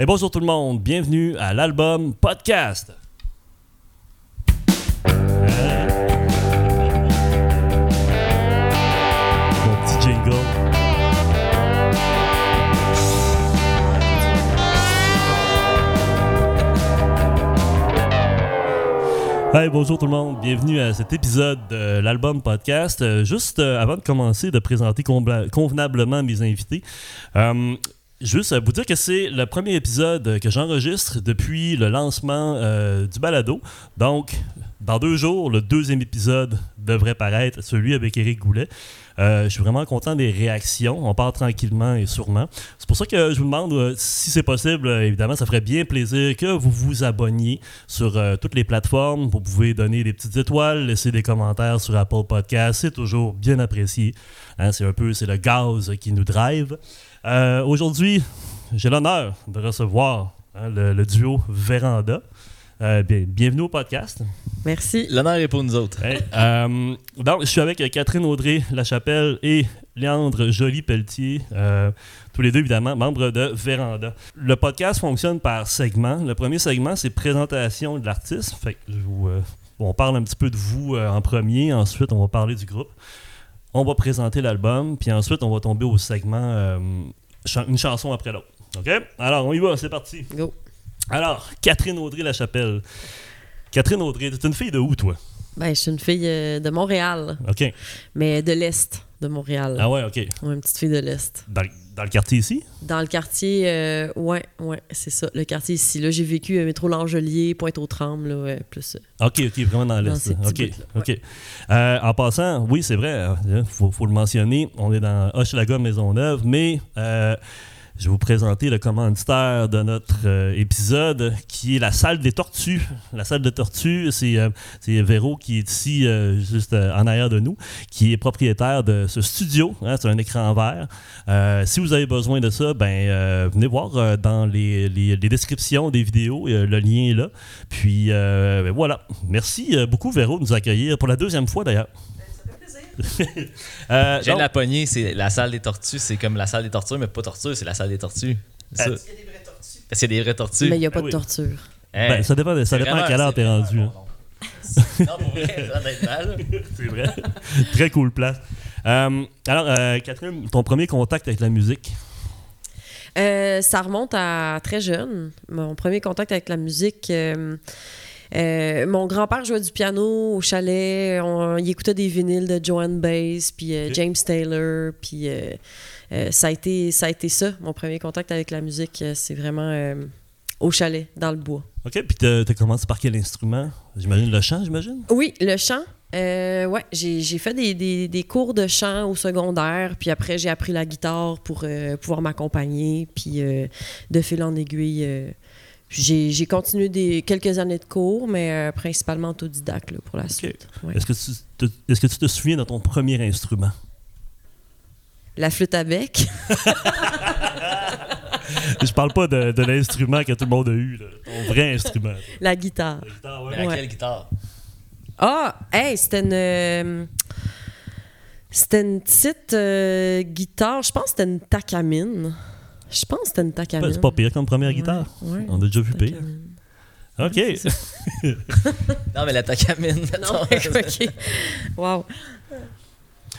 Et bonjour tout le monde, bienvenue à l'album Podcast. Bonjour tout le monde, bienvenue à cet épisode de l'album podcast. Euh, juste euh, avant de commencer de présenter convenablement mes invités, euh, juste à vous dire que c'est le premier épisode que j'enregistre depuis le lancement euh, du balado. Donc, dans deux jours, le deuxième épisode devrait paraître, celui avec Eric Goulet. Euh, je suis vraiment content des réactions. On part tranquillement et sûrement. C'est pour ça que je vous demande euh, si c'est possible. euh, évidemment, ça ferait bien plaisir que vous vous abonniez sur euh, toutes les plateformes. Vous pouvez donner des petites étoiles, laisser des commentaires sur Apple Podcast. C'est toujours bien apprécié. Hein, c'est un peu, c'est le gaz qui nous drive. Euh, Aujourd'hui, j'ai l'honneur de recevoir hein, le, le duo Véranda. Euh, bien- bienvenue au podcast. Merci. L'honneur est pour nous autres. Hey, euh, donc, je suis avec Catherine Audrey Lachapelle et Léandre Joly-Pelletier, euh, tous les deux évidemment membres de Véranda. Le podcast fonctionne par segments. Le premier segment, c'est présentation de l'artiste. Fait que je vous, euh, on parle un petit peu de vous euh, en premier, ensuite on va parler du groupe. On va présenter l'album, puis ensuite on va tomber au segment euh, une chanson après l'autre. OK? Alors, on y va, c'est parti. Go. Alors, Catherine Audrey Lachapelle. Catherine Audrey, t'es une fille de où, toi? Ben, je suis une fille euh, de Montréal, OK. mais de l'Est de Montréal. Ah ouais, OK. Ouais, une petite fille de l'Est. Dans, le- dans le quartier ici? Dans le quartier, euh, ouais, ouais, c'est ça, le quartier ici. Là, j'ai vécu euh, métro Langelier, Pointe-aux-Trembles, là, ouais, plus. euh, OK, OK, vraiment dans l'Est. OK, OK. Euh, en passant, oui, c'est vrai, il faut, faut le mentionner, on est dans Hochelaga Maisonneuve, mais euh, je vais vous présenter le commanditaire de notre euh, épisode, qui est la salle des tortues. La salle des tortues, c'est euh, c'est Véro qui est ici, euh, juste en arrière de nous, qui est propriétaire de ce studio. hein, c'est un écran vert. Si vous avez besoin de ça, ben venez voir dans les, les- descriptions des vidéos, le lien est là. Puis ben voilà. Merci beaucoup, Véro, de nous accueillir pour la deuxième fois d'ailleurs. Euh, donc, la poignée, c'est la salle des tortues. C'est comme la salle des tortues, mais pas tortue, c'est la salle des tortues. C'est Euh, ça. Parce qu'il y a des vraies tortues. Mais il n'y a pas oui. de torture. Hein? ben, ça dépend, de- ça dépend à quelle heure t'es rendu. hein. non, pour vrai, honnêtement. C'est vrai. Très cool place. Euh, alors, euh, Catherine, ton premier contact avec la musique? Euh, ça remonte à très jeune. Mon premier contact avec la musique. Euh, mon grand-père jouait du piano au chalet. On- il écoutait des vinyles de Joan Baez, puis euh. James Taylor. Puis euh, ça, a été, ça a été ça, mon premier contact avec la musique. C'est vraiment au chalet, dans le bois. OK, puis t'as t'as commencé par quel instrument? J'imagine le chant, j'imagine? Oui, le chant. Euh, ouais, j'ai fait des, des- des cours de chant au secondaire, puis après j'ai appris la guitare pour euh, pouvoir m'accompagner, puis euh, de fil en aiguille, j'ai j'ai continué des, quelques années de cours, mais euh, principalement autodidacte là, pour la suite. Ouais. Est-ce que, tu te- est-ce que tu te souviens de ton premier instrument? La flûte à bec. Je parle pas de, de l'instrument que tout le monde a eu, là. ton vrai instrument. la guitare. La guitare, ouais. à Ouais. quelle guitare? Ah, hey, c'était une. euh, c'était une petite euh, guitare. Je pense que c'était une Takamine. Je pense que c'était une Takamine. C'est pas pire comme première Ouais, guitare. ouais. On a déjà vu pire. OK. Non, mais la Takamine. Non, ok. Wow.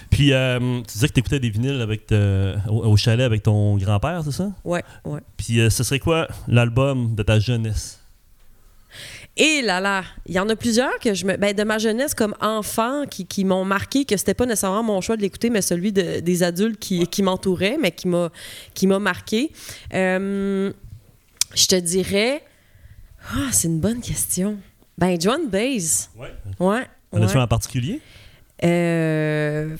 Puis, euh, tu disais que tu écoutais des vinyles avec te- au, au chalet avec ton grand-père, c'est ça? Ouais, ouais. Puis, euh, ce serait quoi l'album de ta jeunesse? Et là là, il y en a plusieurs que je me. Ben, de ma jeunesse comme enfant qui, qui m'ont marqué que c'était pas nécessairement mon choix de l'écouter, mais celui de- des adultes qui, qui m'entouraient, mais qui m'a qui m'a marqué. Euh, je te dirais. Ah, c'est une bonne question. Ben, John Baez. Ouais. Ouais. En ouais. un en particulier? Euh,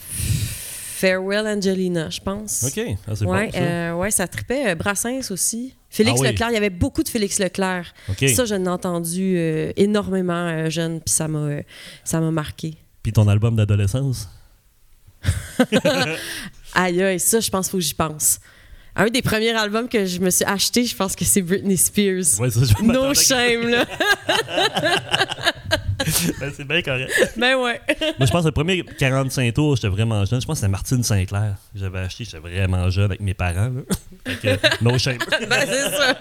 Farewell Angelina, je pense. OK. Ah, c'est ouais, bon, ça. euh, ouais, ça tripait. Euh, Brassens aussi. Félix Ah oui. Leclerc, il y avait beaucoup de Félix Leclerc. Ça, je l'ai entendu euh, énormément euh, jeune, puis ça m'a ça m'a marqué. Puis ton album d'adolescence? Aïe, aïe, ça, je pense qu'il faut que j'y pense. Un des premiers albums que je me suis acheté, je pense que c'est Britney Spears. Ouais, ça, je No shame, là. Ben, c'est bien correct. ben ouais. Moi, je pense que le premier 45 tours, j'étais vraiment jeune. Je pense que c'était Martine Sinclair que j'avais acheté. J'étais vraiment jeune avec mes parents. là. Fait que, no shame. ben c'est ça.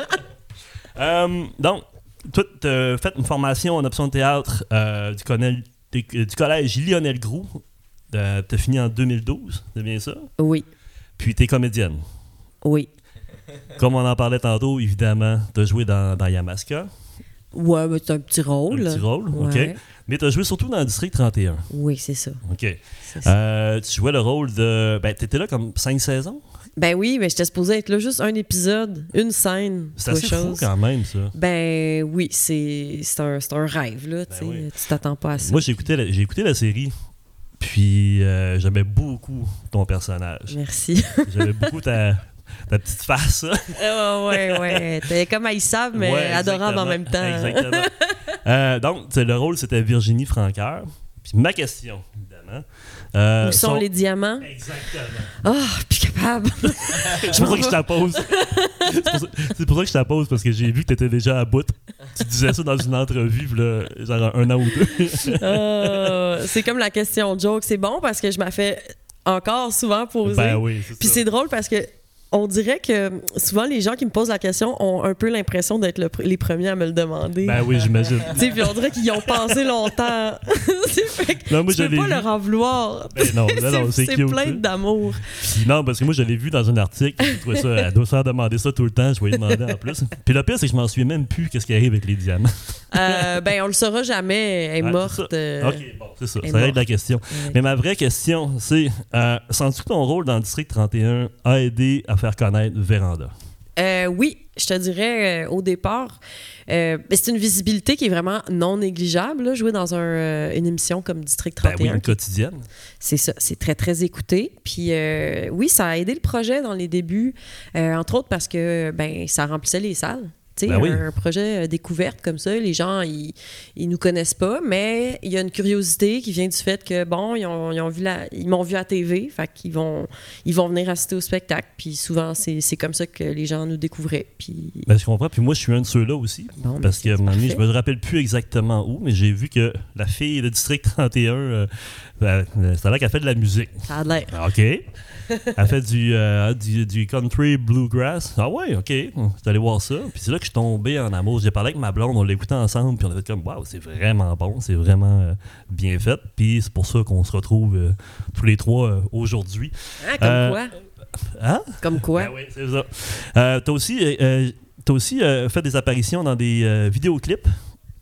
Euh, donc, toi, tu as fait une formation en option de théâtre euh, du, collège, du collège Lionel Groux. tu as fini en 2012, c'est bien ça? Oui, Puis tu es comédienne. oui. Comme on en parlait tantôt, évidemment, tu as joué dans, dans Yamaska. Ouais, mais c'est un petit rôle. Un petit rôle, Ouais. OK. Mais tu as joué surtout dans le District 31. Oui, c'est ça. OK. ça. Euh, tu jouais le rôle de. Ben, tu étais là comme cinq saisons? Ben oui, mais j'étais supposée être là juste un épisode, une scène, C'est assez fou quand même, ça. Ben oui, c'est un, un rêve, là. Ben oui. Tu t'attends pas à ça. Moi, j'ai écouté, la- écouté la série. Puis euh, j'aimais beaucoup ton personnage. Merci. J'aimais beaucoup ta, ta petite face. là. ouais, ouais, ouais. T'es comme haïssable, mais Ouais, adorable en même temps. Exactement. Euh, donc, le rôle, c'était Virginie Franqueur. Puis ma question, évidemment. euh, Où sont les diamants? Exactement. Ah, plus capable. C'est pour ça que je te la pose. C'est pour, ça- que je te la pose, parce que j'ai vu que tu étais déjà à bout. Tu disais ça dans une entrevue, là, genre un an ou deux. Ah, c'est comme la question joke. C'est bon parce que je m'en fais encore souvent poser. ben oui, c'est Puis c'est drôle parce que on dirait que souvent les gens qui me posent la question ont un peu l'impression d'être le pr- les premiers à me le demander. Ben oui, j'imagine. Tu sais, puis on dirait qu'ils y ont pensé longtemps. C'est fait que Non, moi, tu peux pas vu. leur en vouloir. Ben non, non, non, c'est plein d'amour. Non, parce que moi, je l'ai vu dans un article. Je trouvais ça, elle doit se faire demander ça tout le temps. Je vais lui demander en plus. Puis le pire, c'est que je m'en souviens même plus qu'est-ce qui arrive avec les diamants. Euh, ben, on le saura jamais. Elle est morte. euh, ok, bon, c'est ça. elle Ça règle la question. ouais. Mais ma vraie question, c'est euh, sens-tu que ton rôle dans le District 31 a aidé à faire connaître Véranda? Euh, oui, je te dirais euh, au départ. euh, ben, c'est une visibilité qui est vraiment non négligeable, là, jouer dans un, une émission comme District Ben 31. oui, une quotidienne. C'est ça, c'est très, très écouté. Puis oui, ça a aidé le projet dans les débuts, entre autres parce que ben, ça remplissait les salles. Ben oui. Un projet euh, découverte comme ça, les gens, ils, ils nous connaissent pas, mais il y a une curiosité qui vient du fait que, bon, ils, ont, ils ont vu la, ils m'ont vu à TV, fait qu'ils vont, ils vont venir assister au spectacle. Puis souvent, c'est comme ça que les gens nous découvraient. Puis, Ben, je comprends. Puis moi, je suis un de ceux-là aussi. bon, ben, Parce que, à un moment donné, je me rappelle plus exactement où, mais j'ai vu que la fille de District 31, euh, ben, ça a l'air qu'elle fait de la musique. Ça a l'air. Ah, OK. Elle fait du, euh, du, du country bluegrass. Ah ouais, OK. Je suis allé voir ça. Puis c'est là que je suis tombé en amour. J'ai parlé avec ma blonde, on l'écoutait ensemble, puis on a fait comme, waouh, c'est vraiment bon, c'est vraiment euh, bien fait. Puis c'est pour ça qu'on se retrouve euh, tous les trois aujourd'hui. Hein, comme quoi? Hein? Comme quoi? Ben oui, c'est ça. T'as aussi, t'as aussi fait des apparitions dans des vidéoclips.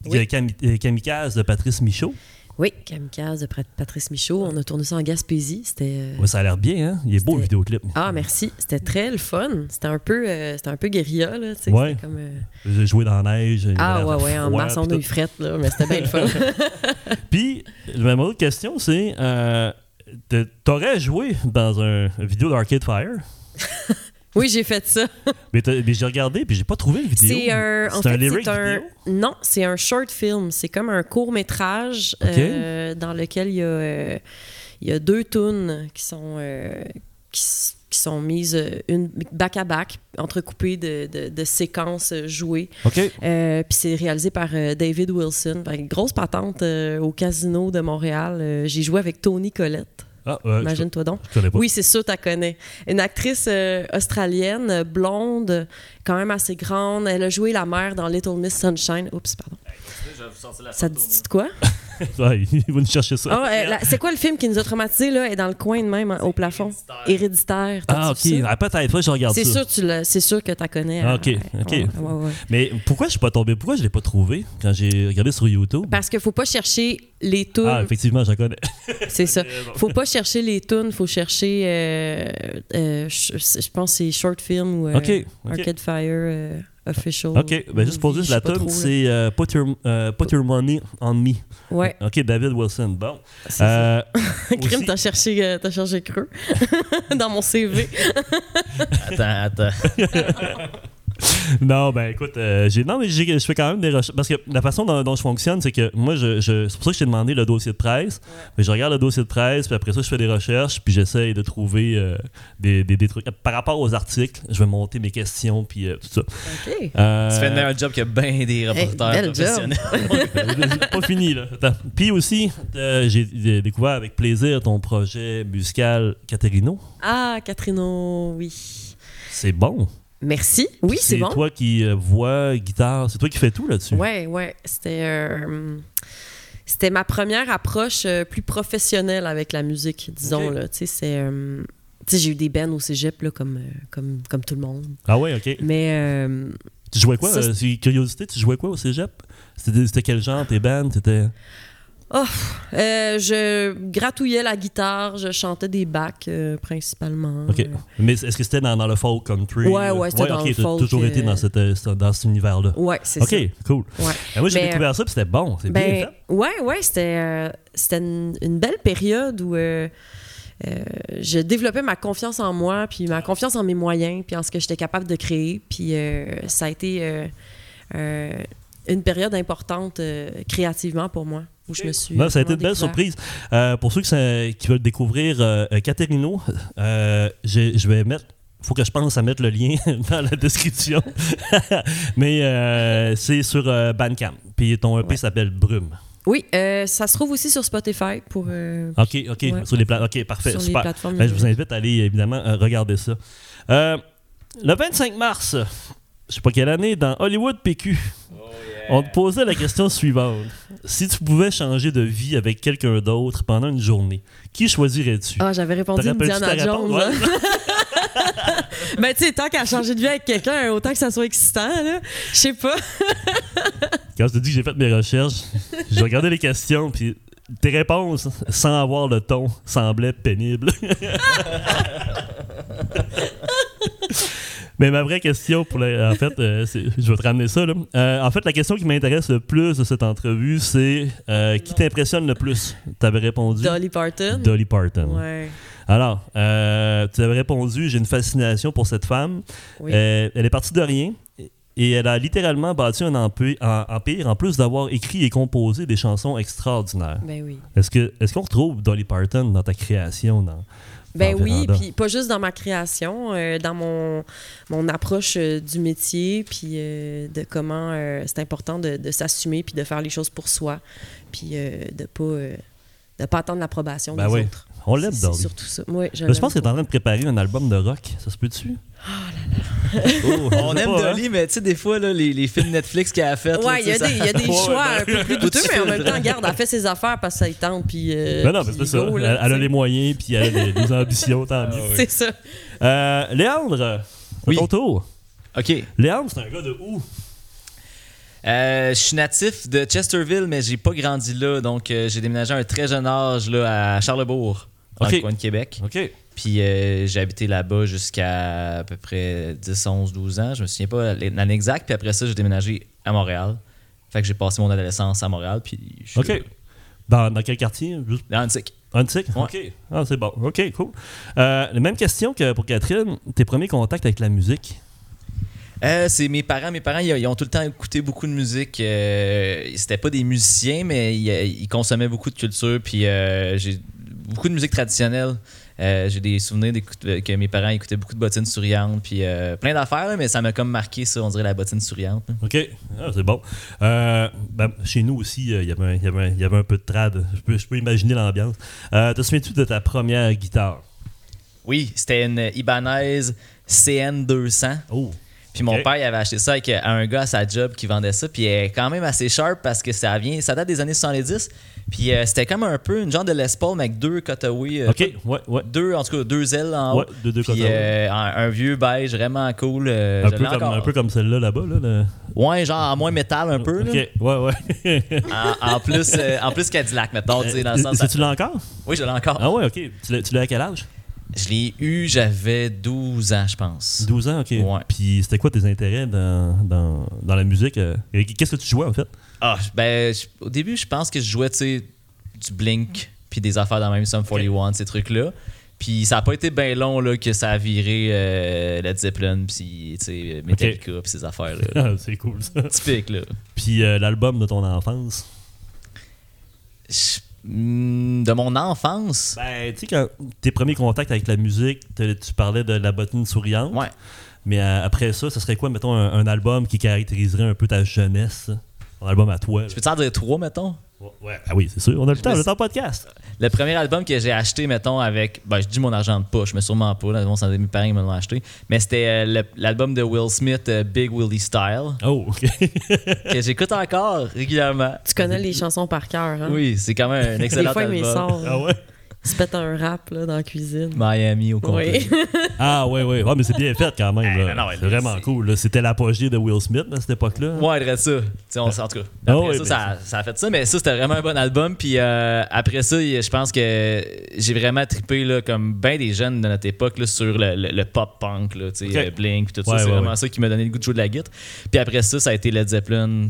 Oui. Kami- Kamikaze de Patrice Michaud. Oui, Kamikaze de Pat- Patrice Michaud. On a tourné ça en Gaspésie. C'était. euh, Ouais, ça a l'air bien, hein? Il est beau le vidéoclip. Ah, merci. C'était très le fun. C'était un peu, euh, c'était un peu guérilla, là. Ouais. c'était Comme, euh, J'ai joué dans la neige. Ah, ouais, ouais, en froid, puis on a eu frette, là, mais c'était bien le fun. Puis, ma autre question, c'est euh, T'aurais joué dans un vidéo d'Arcade Fire, oui, j'ai fait ça. mais, j'ai regardé puis j'ai pas trouvé le vidéo. C'est un. En un fait, lyric c'est un. vidéo? Non, c'est un short film. C'est comme un court métrage euh, dans lequel il y a, euh, y a deux tunes qui sont. euh, qui, qui sont mises une back à back, entrecoupées de, de- de séquences jouées. Puis c'est réalisé par David Wilson. Fait que grosse patente au casino de Montréal. J'ai joué avec Tony Collette. Ah, euh, Imagine-toi donc. je connais pas. Oui, c'est sûr, tu la connais. Une actrice euh, australienne, blonde, quand même assez grande. Elle a joué la mère dans Little Miss Sunshine. Oups, pardon. Ça te dit de quoi? Ouais, il va nous chercher ça. Ah, euh, la- c'est quoi le film qui nous a traumatisés, là? Elle est dans le coin de même, hein, au plafond. Héréditaire. Ah, T'as-tu vu ok. ça? Ah, peut-être. Que je regarde C'est ça. sûr, tu l'as- c'est sûr que tu la connais. Ah, hein. ok, ok. Ouais, ouais, ouais. Mais pourquoi je suis pas tombé Pourquoi je l'ai pas trouvé quand j'ai regardé sur YouTube? Parce qu'il faut pas chercher les tunes. Ah, effectivement, je la connais. C'est ça. Faut pas chercher les tunes, faut chercher, euh, euh, je, je pense que c'est short film ou euh, Ok, ok. Arcade Fire euh, official. Ok, ben juste pour dire, la tune, c'est euh, put, your, euh, Put Your Money on Me. Ouais, Ok, David Wilson. Bon. c'est ça. Euh, Crime, aussi- t'as cherché, euh, t'as cherché creux dans mon CV. Attends, attends. non, ben écoute, euh, j'ai, non, mais j'ai- je fais quand même des recherches. Parce que la façon dont, dont je fonctionne, c'est que moi, je, je- c'est pour ça que je t'ai demandé le dossier de presse. Mais je regarde le dossier de presse, puis après ça, je fais des recherches, puis j'essaye de trouver euh, des, des- des trucs. Par rapport aux articles, je vais monter mes questions, puis euh, tout ça. Ok. Euh, Tu fais le meilleur job que bien des reporters job. professionnels. C'est pas fini, là. Attends. Puis aussi, euh, j'ai découvert avec plaisir ton projet musical Caterino. Ah, Catrino, oui. C'est bon. Merci. Oui, c'est bon. toi qui euh, voix, guitare, c'est toi qui fais tout là-dessus. Ouais, ouais. C'était. euh, c'était ma première approche euh, plus professionnelle avec la musique, disons. Là. Tu sais, c'est. euh, tu sais, j'ai eu des bands au cégep, là, comme, comme, comme tout le monde. Ah ouais, ok. Mais euh, Tu jouais quoi Ça, euh, C'est curiosité, tu jouais quoi au cégep? C'était c'était quel genre tes bands? C'était. Euh, je gratouillais la guitare, je chantais des bacs euh, principalement. Ok. Mais est-ce que c'était dans, dans le folk country? Ouais, ouais, c'était dans ok, le folk, toujours été euh, dans, cette, dans cet univers-là. ouais, c'est Ok, ça. cool. Ouais. Et moi, j'ai découvert ça, puis c'était bon. C'est bien Ben, fait. ouais, ouais, c'était euh, c'était une, une belle période où je développais ma confiance en moi, puis ma confiance en mes moyens, puis en ce que j'étais capable de créer. Puis ça a été une période importante créativement pour moi, où je me suis. Non, ça a été une belle découvert. surprise. Euh, pour ceux qui, veulent découvrir euh, Caterino, euh, je vais mettre. faut que je pense à mettre le lien dans la description. Mais euh, c'est sur euh, Bandcamp. Puis ton EP Ouais. s'appelle Brume. Oui, euh, ça se trouve aussi sur Spotify pour. euh, OK, OK. Ouais. Sur les pla- OK, parfait. sur les super. plateformes. Ben, je vous invite à aller, évidemment, euh, regarder ça. Euh, le 25 mars, je sais pas quelle année, dans Hollywood PQ, on te posait la question suivante. Si tu pouvais changer de vie avec quelqu'un d'autre pendant une journée, qui choisirais-tu? Ah, j'avais répondu Indiana réponse? Jones. hein. Ouais. ben, tu sais, tant qu'à changer de vie avec quelqu'un, autant que ça soit excitant, là. Je sais pas. Quand je te dis que j'ai fait mes recherches, j'ai regardé les questions, puis tes réponses, sans avoir le ton, semblaient pénibles. Mais ma vraie question, pour la- en fait, euh, je vais te ramener ça. Là. Euh, en fait, la question qui m'intéresse le plus de cette entrevue, c'est euh, qui t'impressionne le plus? Tu avais répondu? Dolly Parton. Dolly Parton. Ouais. Alors, euh, tu avais répondu j'ai une fascination pour cette femme. Oui. Elle est partie de rien et elle a littéralement bâti un empire en plus d'avoir écrit et composé des chansons extraordinaires. Ben oui. Est-ce qu'on retrouve Dolly Parton dans ta création dans Ben oui, puis pas juste dans ma création, euh, dans mon, mon approche euh, du métier, puis euh, de comment c'est important de, de s'assumer, puis de faire les choses pour soi, puis de pas de pas attendre l'approbation Ben des oui. autres. On l'aime Dolly. C'est surtout ça. Ouais, je Là, pense qu'elle est en train de préparer un album de rock. Ça se peut-tu? Oh On je sais aime pas, hein? Dolly, mais tu sais, des fois, là, les, les films Netflix qu'elle a fait. Ouais, il y, a des- il y a des choix un peu plus douteux, mais en même temps, regarde, elle fait ses affaires parce que ça y tente, puis. euh, Ben non, mais c'est ça. go, Elle, là, elle a les moyens puis elle a des, ambitions, tant mieux. C'est ça. Euh, Léandre, c'est Oui. ton tour. OK. Léandre, c'est un gars de où? Euh, je suis natif de Chesterville, mais j'ai pas grandi là. Donc, euh, j'ai déménagé à un très jeune âge là, à Charlebourg, dans OK. le coin de Québec. OK. Puis euh, j'ai habité là-bas jusqu'à à peu près 10, 11, 12 ans. Je me souviens pas l'année exacte. Puis après ça, j'ai déménagé à Montréal. Fait que j'ai passé mon adolescence à Montréal. Puis je suis OK. Dans, dans quel quartier? Juste? Dans Antique. Antique? Ouais. OK. Ah, c'est bon. OK, cool. Euh, la même question que pour Catherine. Tes premiers contacts avec la musique? Euh, c'est mes parents. Mes parents, ils, ils ont tout le temps écouté beaucoup de musique. Euh, c'était pas des musiciens, mais ils, ils consommaient beaucoup de culture. Puis euh, j'ai beaucoup de musique traditionnelle. Euh, j'ai des souvenirs euh, que mes parents écoutaient beaucoup de bottines souriantes. Puis euh, plein d'affaires, mais ça m'a comme marqué ça, on dirait la bottine souriante. là. OK. Ah, c'est bon. Euh, ben, chez nous aussi, il y avait un- peu de trad. Je peux, je peux imaginer l'ambiance. Te souviens-tu de ta première guitare? Oui, c'était une Ibanez CN200. Oh. Puis mon père il avait acheté ça avec euh, un gars à sa job qui vendait ça. Puis elle est quand même assez sharp parce que ça vient, ça date des années 70. Puis euh, c'était comme un peu une genre de Les Paul, mais avec deux cutaways. euh, OK. Ouais, ouais. Deux, en tout cas, deux ailes en haut. Ouais, de deux Puis euh, un, un vieux beige vraiment cool. euh, un, peu comme, encore. un peu comme celle-là là-bas. Là, Ouais, genre en moins métal un peu. là. OK. Ouais, ouais. En, en plus, euh, en plus Cadillac, mettons, tu sais, dans le sens. Euh, tu l'as encore? Oui, je l'ai encore. Ah ouais, OK. Tu l'as à quel âge? Je l'ai eu, j'avais 12 ans, je pense. 12 ans, OK. Ouais. Puis c'était quoi tes intérêts dans, dans, dans la musique? euh? Qu'est-ce que tu jouais, en fait? Ah, ben, au début, je pense que je jouais, tu sais, du Blink, puis des affaires dans même Sum 41, ces trucs-là. Puis ça a pas été bien long là, que ça a viré euh, Led Zeppelin, puis tu sais, Metallica, puis ces affaires-là. là. Ah, c'est cool, ça. Typique, là. Puis euh, l'album de ton enfance? Je- De mon enfance, Ben, tu sais, quand tes premiers contacts avec la musique, tu parlais de la bottine souriante. ouais. Mais euh, après ça, ce serait quoi, mettons, un, un album qui caractériserait un peu ta jeunesse? Un album à toi. là? Je peux t'en dire trois, mettons? Ouais, ah oui, c'est sûr. On a le Je temps, me le temps podcast. Le premier album que j'ai acheté, mettons, avec. Ben, je dis mon argent de poche, mais sûrement pas. Là, bon, c'est mes parents qui me l'ont acheté. Mais c'était euh, l'album de Will Smith, euh, Big Willie Style, Oh, OK. que j'écoute encore régulièrement. Tu connais les chansons par cœur, hein? Oui, c'est quand même un Des excellent fois, il me album. sort. ah ouais? Se pète un rap là, dans la cuisine. Miami au complet. Oui. Ah ouais, ouais. Ouais, mais c'est bien fait quand même. Là. non, non, c'est vraiment cool. là. C'était l'apogée de Will Smith à cette époque-là. Ouais, il reste ça. On, en tout cas. Ah Après ça, ça, ça a fait ça, mais ça, c'était vraiment un bon album. Puis euh, après ça, je pense que j'ai vraiment trippé, là, comme bien des jeunes de notre époque, là, sur le, le- le pop-punk, là, tu sais, Ok. euh, Blink, puis tout Ouais, ça. C'est ouais, vraiment ouais. ça qui m'a donné le goût de jouer de la guitare. Puis après ça, ça a été Led Zeppelin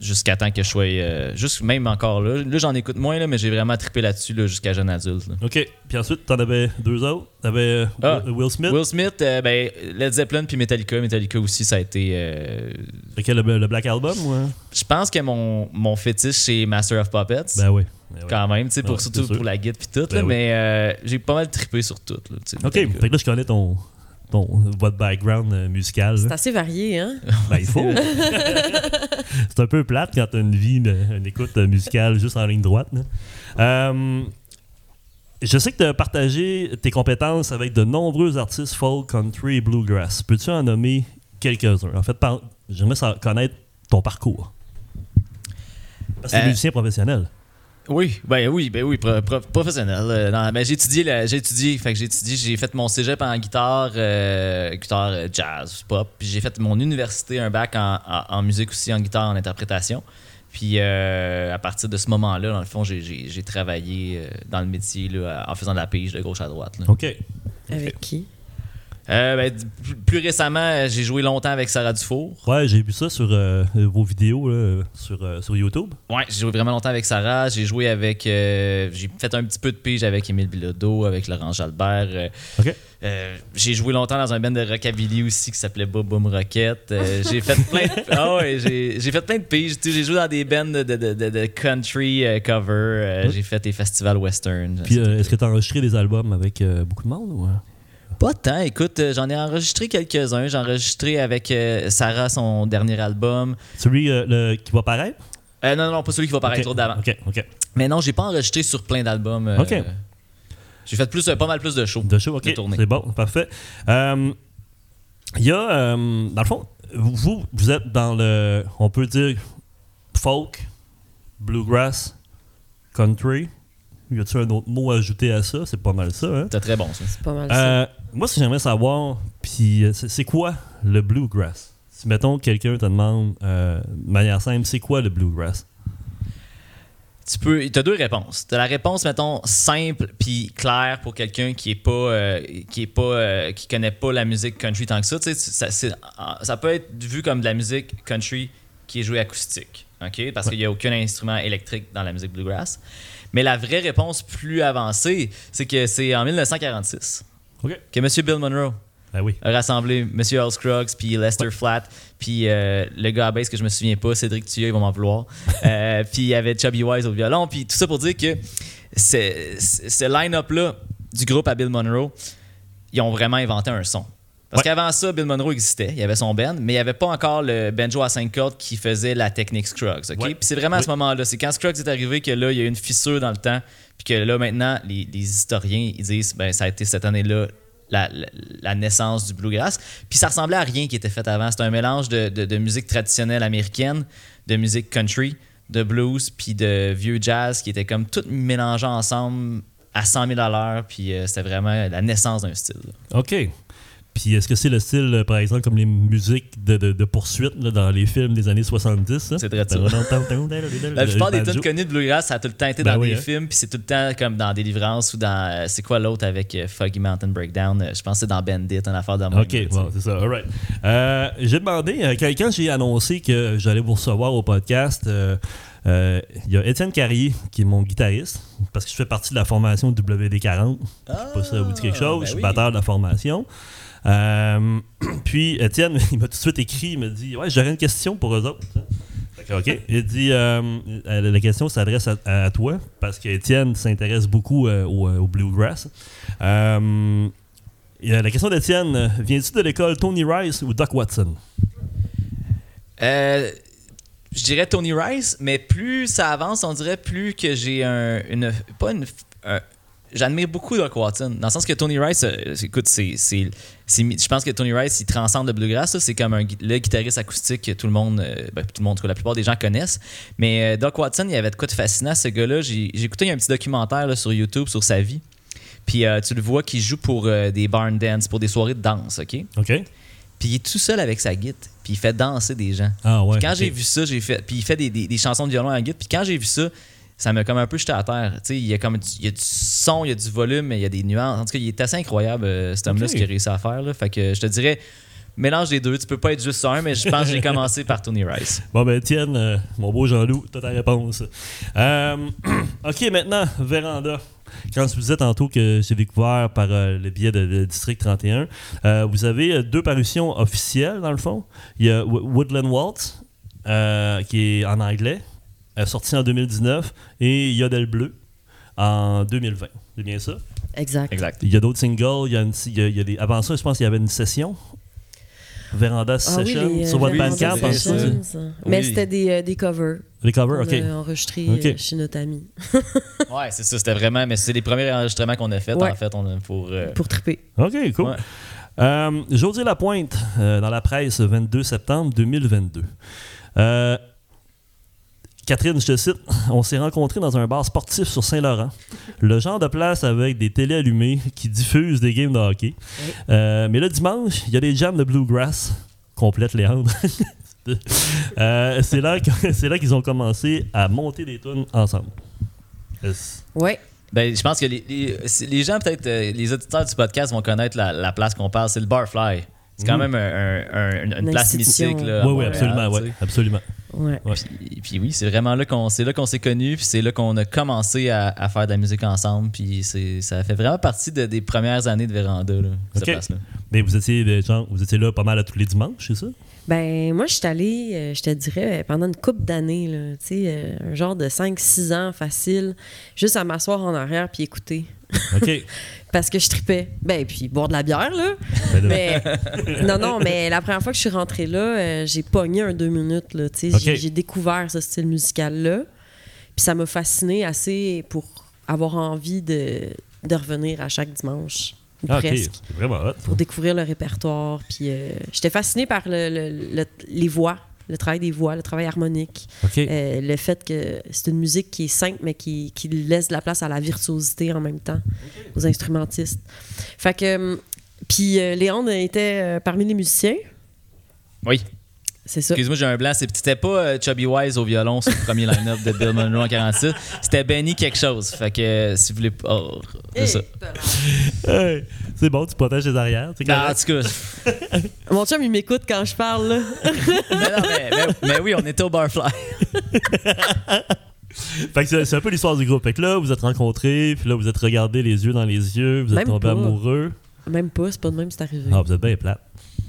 jusqu'à temps que je sois. euh, juste même encore là. Là, j'en écoute moins, là, mais j'ai vraiment trippé là-dessus là, jusqu'à jeune adulte. là. OK. Puis ensuite, t'en avais deux autres. T'avais euh, Ah. Will Smith. Will Smith, euh, ben, Led Zeppelin puis Metallica. Metallica aussi, ça a été. euh, Fait que le, le Black Album, ou, hein? je pense que mon, mon fétiche, c'est Master of Puppets. Ben oui. Ben oui. quand même, tu sais, pour, Ouais, surtout pour la guide puis tout, Ben là, oui. mais euh, j'ai pas mal trippé sur tout. Là, OK. Fait que là, je connais ton, ton, votre background euh, musical. C'est assez varié, hein? Ben, il faut. c'est un peu plate quand t'as une vie, une, une écoute euh, musicale juste en ligne droite. Euh, je sais que tu as partagé tes compétences avec de nombreux artistes folk, country et bluegrass. Peux-tu en nommer quelques-uns? En fait, j'aimerais connaître ton parcours. Parce que tu es Euh, musicien professionnel. Oui, ben oui, ben oui, pro- pro- professionnel. Euh, non, ben j'ai étudié, la- j'ai étudié, fait que j'ai étudié, j'ai fait mon cégep en guitare, euh, guitare euh, jazz, pop, puis j'ai fait mon université, un bac en, en- en musique aussi, en guitare, en interprétation. Puis euh, à partir de ce moment-là, dans le fond, j'ai- j'ai j'ai travaillé dans le métier là, en faisant de la pige de gauche à droite. là. OK. Avec qui? Euh, ben, plus- récemment, euh, j'ai joué longtemps avec Sarah Dufour. Ouais, j'ai vu ça sur euh, vos vidéos là, sur, euh, sur YouTube. Ouais, j'ai joué vraiment longtemps avec Sarah. J'ai joué avec. j'ai fait un petit peu de pige avec Émile Bilodeau, avec Laurent Jalbert. OK. euh, j'ai joué longtemps dans un band de rockabilly aussi qui s'appelait Bob Boom Rocket. J'ai fait plein de. Ah ouais, j'ai, j'ai fait plein de piges. J'ai joué dans des bands de, de, de, de country cover. Ouais. J'ai fait des festivals western. Puis, est-ce que tu as enregistré des albums avec beaucoup de monde? Ou? Pas tant. Écoute, euh, j'en ai enregistré quelques-uns. J'ai enregistré avec euh, Sarah son dernier album. Celui euh, le- qui va paraître? Euh, non, non, pas celui qui va paraître, Ok, l'autre d'avant. OK, OK. Mais non, j'ai pas enregistré sur plein d'albums. euh, Ok. J'ai fait plus, euh, pas mal plus de shows. De show, ok. C'est bon, parfait. Il y a, dans le fond, vous, vous êtes dans le, on peut dire, folk, bluegrass, country. Y a-t-il un autre mot à ajouter à ça? C'est pas mal ça, hein? C'était très bon, ça. C'est pas mal ça. Euh, moi, ce que j'aimerais savoir, puis euh, c'est c'est quoi le bluegrass? Si, mettons, quelqu'un te demande, euh, de manière simple, c'est quoi le bluegrass? Tu peux, t'as deux réponses. T'as la réponse, mettons, simple puis claire pour quelqu'un qui est pas, euh, qui est pas, euh, qui connaît pas la musique country tant que ça. Tu sais, ça, c'est- ça peut être vu comme de la musique country qui est jouée acoustique, ok? Parce Ouais. qu'il y a aucun instrument électrique dans la musique bluegrass. Mais la vraie réponse plus avancée, c'est que c'est en 1946 OK. que M. Bill Monroe oui. a rassemblé M. Earl Scruggs, puis Lester Flatt, puis euh, le gars à bass que je me souviens pas, Cédric Tuyau, il va m'en vouloir. Euh, puis il y avait Chubby Wise au violon, puis tout ça pour dire que ce line-up-là du groupe à Bill Monroe, ils ont vraiment inventé un son. Parce Ouais. qu'avant ça, Bill Monroe existait, il y avait son band, mais il n'y avait pas encore le banjo à 5 cordes qui faisait la technique Scruggs. ok? Ouais. Puis c'est vraiment à Oui. ce moment-là, c'est quand Scruggs est arrivé que là, il y a eu une fissure dans le temps, puis que là, maintenant, les, les historiens, ils disent, ben ça a été cette année-là la, la- la naissance du bluegrass. Puis ça ressemblait à rien qui était fait avant. C'était un mélange de, de- de musique traditionnelle américaine, de musique country, de blues, puis de vieux jazz qui était comme tout mélangé ensemble à 100 000 à l'heure. Puis euh, c'était vraiment la naissance d'un style. là. OK. Puis est-ce que c'est le style, euh, par exemple, comme les musiques de, de, de poursuite là, dans les films des années 70? ça? C'est très ça. La plupart des tunes connues de bluegrass, ça a tout le temps été Ben dans oui, des hein. films, puis c'est tout le temps comme dans Délivrance ou dans. euh, c'est quoi l'autre avec euh, Foggy Mountain Breakdown? Euh, Je pense que c'est dans Bandit, une affaire de OK, bon, c'est ça. All right. J'ai demandé, quand, j'ai annoncé que j'allais vous recevoir au podcast, euh, il y a Étienne Carrier, qui est mon guitariste, parce que je fais partie de la formation WD40. Je sais pas si ça vous dit quelque Ah, chose. ben je suis oui. batteur de la formation. Euh, puis Étienne, il m'a tout de suite écrit, il m'a dit Ouais, j'aurais une question pour eux autres. Que, OK. Il dit euh, euh, La question s'adresse à, toi, parce qu'Étienne s'intéresse beaucoup au, bluegrass. La question d'Étienne Viens-tu de l'école Tony Rice ou Doc Watson? Je dirais Tony Rice, mais plus ça avance, on dirait plus que j'ai un, une. Pas une. un- J'admire beaucoup Doc Watson, dans le sens que Tony Rice, euh, écoute, c'est, je pense que Tony Rice, il transcende le bluegrass, c'est comme un, le guitariste acoustique que tout le monde, euh, ben, tout le monde, la plupart des gens connaissent. Mais euh, Doc Watson, il y avait de quoi de fascinant, ce gars-là. J'ai, écouté un petit documentaire là, sur YouTube sur sa vie. Puis euh, tu le vois qu'il joue pour des barn dance, pour des soirées de danse, OK? OK. Puis il est tout seul avec sa guitare, puis il fait danser des gens. Ah ouais. Puis quand j'ai vu ça, j'ai fait. Puis il fait des, des- des chansons de violon à la guitare. Puis quand j'ai vu ça, ça m'a comme un peu jeté à terre. Tu sais, il y a comme du, il y a du son, il y a du volume, mais il y a des nuances. En tout cas, il est assez incroyable, euh, cet homme-là, Ok. ce qu'il a réussi à faire. Là. Fait que je te dirais, mélange des deux. Tu peux pas être juste sur un, mais je pense que j'ai commencé par Tony Rice. Bon, ben, Étienne, euh, mon beau Jean-Loup, t'as ta réponse. Euh, OK, maintenant, Véranda. Quand je vous disais tantôt que j'ai découvert par euh, le biais de, de District 31, euh, vous avez deux parutions officielles, dans le fond. Il y a Wo- Woodland Waltz, euh, qui est en anglais, sorti en 2019, et Yodel Bleu en 2020. C'est bien ça? Exact. Exact. Il y a d'autres singles. Il y a une- il y a- il y a des, avant ça, je pense qu'il y avait une session. Véranda Ah oui, Session les, euh, sur votre Veranda Bandcamp. Mais Oui. c'était des, euh, des covers. Les covers, OK. a enregistrés euh, chez notre ami Ouais, c'est ça. C'était vraiment. Mais c'est les premiers enregistrements qu'on a fait, Ouais. en fait, on a pour. euh, pour triper. OK, cool. Ouais. Euh, José Lapointe, euh, dans la presse, 22 septembre 2022. Catherine, je te cite, on s'est rencontrés dans un bar sportif sur Saint-Laurent. Le genre de place avec des télés allumées qui diffusent des games de hockey. Oui. Euh, mais le dimanche, il y a des jams de bluegrass. Complète Léandre. Euh, c'est là qu'ils ont commencé à monter des tunes ensemble. Ouais. Ben, je pense que les, les, c'est- les gens, peut-être, euh, les auditeurs du podcast vont connaître la, la place qu'on parle. C'est le Barfly. C'est quand Mhm. même un- un- un- une, Une place. Là, à Oui, oui, Montréal, absolument, ouais, absolument. Ouais. Ouais. Puis, puis oui, c'est vraiment là qu'on c'est là qu'on s'est connus, puis c'est là qu'on a commencé à, à faire de la musique ensemble, puis c'est ça fait vraiment partie de- des premières années de Véranda là, cette Ok. place-là. Mais vous étiez, genre, vous étiez là pas mal à tous les dimanches, c'est ça? Ben, moi, je suis allée, euh, je te dirais, pendant une couple d'années, là, tu sais, euh, un genre de 5-6 ans facile, juste à m'asseoir en arrière puis écouter. OK. Parce que je tripais. Ben, puis boire de la bière, là. Ben Mais, non, non, mais la première fois que je suis rentrée là, euh, j'ai pogné un deux minutes, là, tu sais. Ok. J'ai- J'ai découvert ce style musical-là. Puis ça m'a fasciné assez pour avoir envie de, de revenir à chaque dimanche. ou Ah, presque. Vraiment hot. pour découvrir le répertoire. Puis euh, j'étais fascinée par le- le- le- les voix, le travail des voix, le travail harmonique. Euh, le fait que c'est une musique qui est simple, mais qui, qui laisse de la place à la virtuosité en même temps, aux instrumentistes. Fait que. hum, Puis euh, Léandre était euh, parmi les musiciens? Oui. C'est ça. Excuse-moi, j'ai un blanc. C'est- C'était pas euh, Chubby Wise au violon sur le premier line-up de Bill Monroe en 46. C'était Benny quelque chose. Fait que euh, si vous voulez. Oh, c'est ça. Hey, c'est bon, tu protèges les arrières. Non, en tout cas. Mon chum, il m'écoute quand je parle. Là. mais, non, mais, mais- mais oui, on était au Barfly. Fait que c'est un peu l'histoire du groupe. Fait que là, vous êtes rencontrés, puis là, vous êtes regardés les yeux dans les yeux, vous êtes tombés amoureux. Même pas, c'est pas de même, c'est arrivé. Ah, vous êtes bien plate.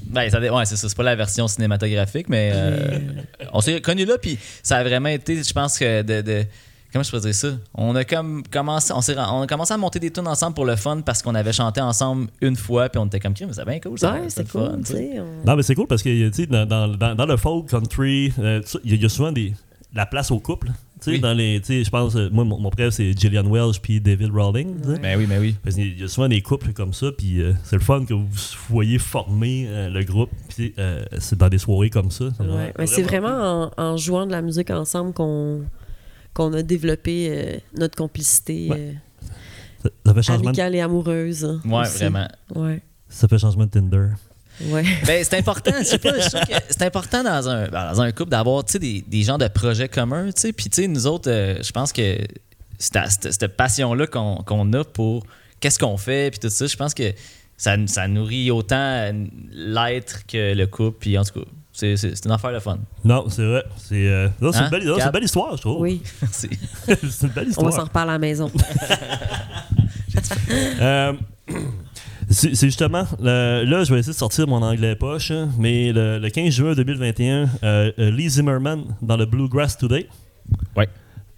Ben, ça, ouais, c'est ça. C'est pas la version cinématographique, mais euh, on s'est connus là, puis ça a vraiment été, je pense que de. de- comment je peux dire ça? On a comme commencé, on, on a commencé à monter des tunes ensemble pour le fun parce qu'on avait chanté ensemble une fois, puis on était comme, Crime, c'est bien cool. Ça, Ouais, c'est fun, cool, on- Non, mais c'est cool parce que, tu sais, dans, dans, dans- le folk, country, euh, il y, y a souvent des, la place au couple. Tu sais, Oui. dans les, tu sais, je pense, euh, moi, mon, mon préf, c'est Gillian Welsh puis David sais. Ben oui, ben oui. Parce qu'il y a souvent des couples comme ça, puis euh, c'est le fun que vous voyez former euh, le groupe, puis euh, c'est dans des soirées comme ça. C'est Ouais, vraiment- mais c'est vraiment en, en jouant de la musique ensemble qu'on qu'on a développé euh, notre complicité Ouais. euh, Ça, ça fait changement de, amicale et amoureuse. hein, Ouais, aussi. vraiment. Ouais, ça fait changement de Tinder. Ouais. Ben, c'est important, c'est important dans un, ben, dans un couple d'avoir, tu sais, des, des gens de projets communs, tu sais, puis tu sais, nous autres, euh, je pense que cette, cette- cette passion-là qu'on qu'on a pour qu'est-ce qu'on fait, puis tout ça, je pense que ça, ça nourrit autant l'être que le couple, puis en tout cas, c'est une affaire de fun. Non, c'est vrai. C'est euh, non, c'est Hein, une, belle- non, c'est une belle histoire, je trouve. Oui, Merci. c'est une belle on va s'en histoire. reparler à la maison. Euh, c'est justement, le- là, je vais essayer de sortir mon anglais poche, hein, mais le, le 15 juin 2021, euh, euh, Lee Zimmerman, dans le Bluegrass Today, Ouais.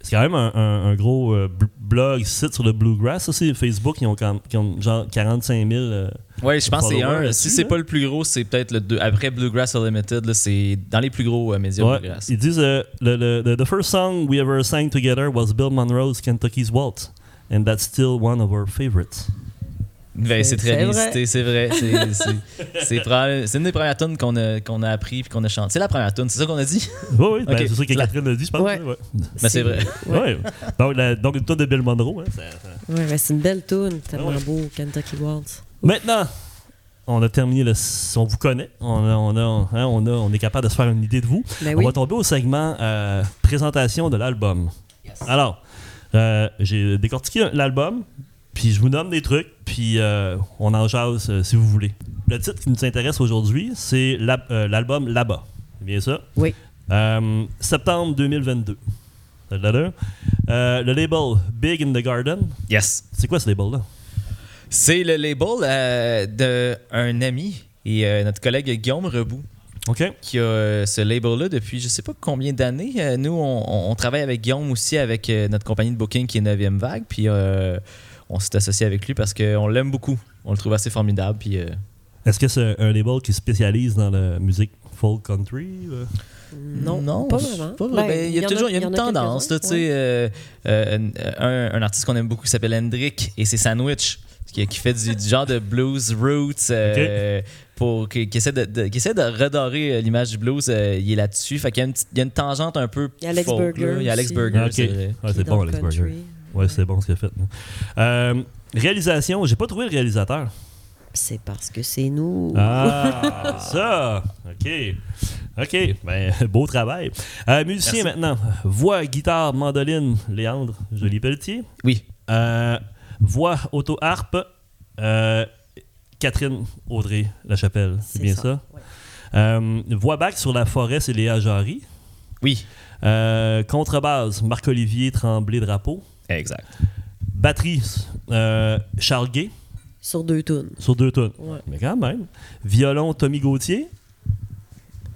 c'est quand même un, un- un gros euh, bl- blog, site sur le Bluegrass. Ça, c'est Facebook, ils ont, quand- qui ont genre 45 000. euh, Ouais, je pense que c'est un. Si c'est pas le plus gros, c'est peut-être le deux. Après Bluegrass Unlimited, c'est dans les plus gros médias ouais, Bluegrass. ils disent le, le- the, the first song we ever sang together was Bill Monroe's Kentucky's Waltz. And that's still one of our favorites. Ben, c'est très bien cité, c'est vrai. C'est- une des premières tunes qu'on a, qu'on a appris puis qu'on a chanté. C'est la première tune, c'est ça qu'on a dit? Oui, oui, ben, Ok. c'est ça que La- Catherine a dit, je pense. Ouais. ouais. Ben, c'est vrai. Ouais, Ouais. Donc, la- donc, une tonne de Bill Monroe. hein, ça- Ouais, ben, c'est une belle tune, tellement Ouais. beau, Kentucky Waltz. Maintenant, on a terminé le. On vous connaît. On, a, on, a, hein, on, a- on est capable de se faire une idée de vous. Ben On oui. va tomber au segment euh, présentation de l'album. Alors, euh, j'ai décortiqué l'album, puis je vous nomme des trucs, puis euh, on en jase euh, si vous voulez. Le titre qui nous intéresse aujourd'hui, c'est la- euh, l'album Là-bas. C'est bien ça? Oui. Euh, septembre 2022. Ça a de l'allure. Euh, le label Big in the Garden. Yes. C'est quoi ce label-là? C'est le label d'un ami et euh, notre collègue Guillaume Rebout OK? qui a euh, ce label-là depuis je sais pas combien d'années. Euh, nous, on, travaille avec Guillaume aussi avec euh, notre compagnie de booking qui est 9e Vague. Puis euh, on s'est associé avec lui parce qu'on l'aime beaucoup. On le trouve assez formidable. Puis euh, Est-ce que c'est un label qui se spécialise dans la musique folk country? euh? Non, pas vraiment. pas vrai. Ben, Ben, il y a toujours il y a il une en tendance. là, sais, euh, euh, un, un artiste qu'on aime beaucoup qui s'appelle Hendrick et c'est Sandwich qui, qui fait du, du genre de blues roots euh, pour, qui, qui essaie de, de- qui essaie de redorer l'image du blues. euh, il est là-dessus. Fait qu'il y a une, petite- il y a une tangente un peu. Il y a Alex folk, Burger. Il y a Alex aussi. Burger, Ah, ok. c'est. Ouais, dans bon, le Alex Burger. Ouais, c'est bon ce qu'il a fait. Euh, réalisation, j'ai pas trouvé le réalisateur. C'est parce que c'est nous. Ah, ça! OK. OK. Ben, beau travail. Euh, musicien Merci. maintenant. Voix, guitare, mandoline, Léandre Jolie Pelletier. Oui. Euh, voix, auto-harpe, euh, Catherine Audrey Lachapelle. C'est bien ça? Ouais. Euh, voix back sur la forêt, c'est Léa Jarry. Oui. Euh, contrebasse, Marc-Olivier Tremblay-Drapeau. Exact. Batterie, euh, Charles Gay, Sur deux tunes. sur deux tonnes. Ouais. Mais quand même. Violon, Tommy Gauthier?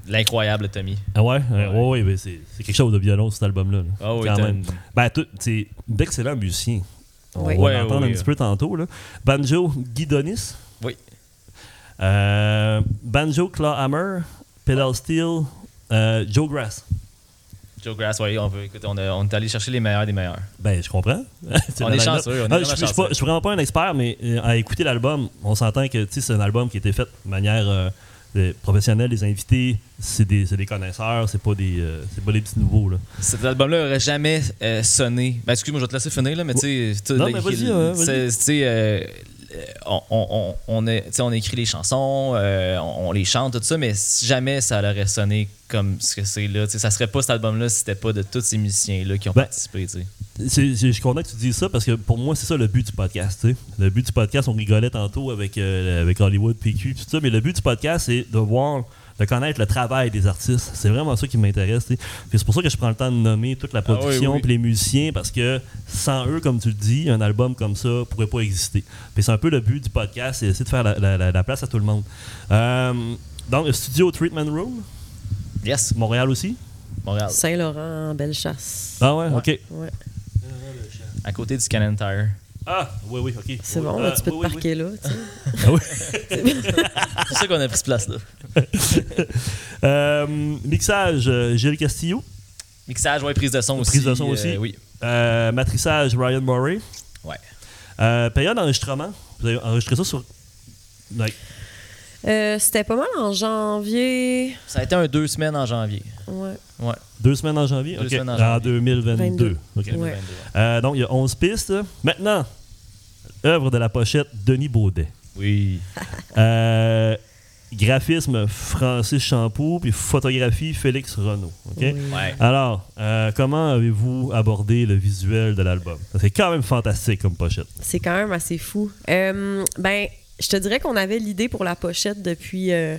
L'incroyable Tommy. Ah ouais? Ouais, Ouais. ouais, mais c'est c'est quelque chose de violon, cet album-là. là. Ah oui, Quand même. Ben, c'est d'excellents musiciens. On Oui. va Ouais, l'entendre oui, un oui. petit peu tantôt. Là. Banjo, Guy Donis? Oui. Euh, banjo, Claw Hammer. Pedal Steel, euh, Joe Grass. Joe Grass, oui, on, veut, écoute, on, a- on est allé chercher les meilleurs des meilleurs. Ben, je comprends. C'est On la est line-up. chanceux, on est Ah, vraiment je, je, suis chanceux. pas- je suis vraiment pas un expert, mais euh, à écouter l'album, on s'entend que tu sais, c'est un album qui a été fait de manière euh, euh, professionnelle. Les invités, c'est des, c'est des connaisseurs, c'est pas des, euh, c'est pas des petits nouveaux. Là. Cet album-là aurait jamais euh, sonné. Ben, excuse-moi, je vais te laisser finir, là, mais tu sais. tu sais, Non, mais vas-y, le- ouais, vas-y. c'est- tu sais, euh, on, on, écrit les chansons, euh, on, les chante, tout ça, mais jamais ça aurait sonné comme ce que c'est là. Ça serait pas cet album-là si c'était pas de tous ces musiciens-là qui ont Ben, participé. je suis content que tu dises ça parce que pour moi, c'est ça le but du podcast. Le but du podcast, on rigolait tantôt avec, euh, avec Hollywood, PQ, tout ça, mais le but du podcast, c'est de voir, de connaître le travail des artistes. C'est vraiment ça qui m'intéresse. C'est pour ça que je prends le temps de nommer toute la Ah oui, production oui. puis les musiciens parce que sans eux, comme tu le dis, un album comme ça pourrait pas exister. C'est un peu le but du podcast, c'est essayer de faire la, la- la- la place à tout le monde. Euh, donc, le studio Treatment Room, Yes, Montréal aussi? Montréal. Saint-Laurent, Bellechasse. Ah ouais, ok. Ouais. À côté du Canon Tire. Ah, oui, oui, ok. C'est Oui, bon, euh, là, tu peux oui, te oui, oui. parquer là. tu sais. Ah oui. C'est pour ça qu'on a pris ce place-là. Euh, mixage, euh, Gilles Castillo. Mixage, ouais, prise de son aussi. Prise de son euh, aussi. oui. Euh, matrissage, Ryan Murray. Ouais. Euh, période d'enregistrement. Vous avez enregistré ça sur. Ouais. Euh, C'était pas mal en janvier. Ça a été un deux semaines en janvier. Ouais. Ouais. Deux semaines en janvier? Deux Ok. semaines en En janvier. 2022. 22. Ok. 2022, ouais. Euh, donc, il y a 11 pistes. Maintenant, œuvre de la pochette, Denis Baudet. Oui. Euh, graphisme, Francis Champoux. Puis photographie, Félix Renault. Oui. Ouais. Alors, euh, comment avez-vous abordé le visuel de l'album? C'est quand même fantastique comme pochette. C'est quand même assez fou. Euh, ben, je te dirais qu'on avait l'idée pour la pochette depuis, euh,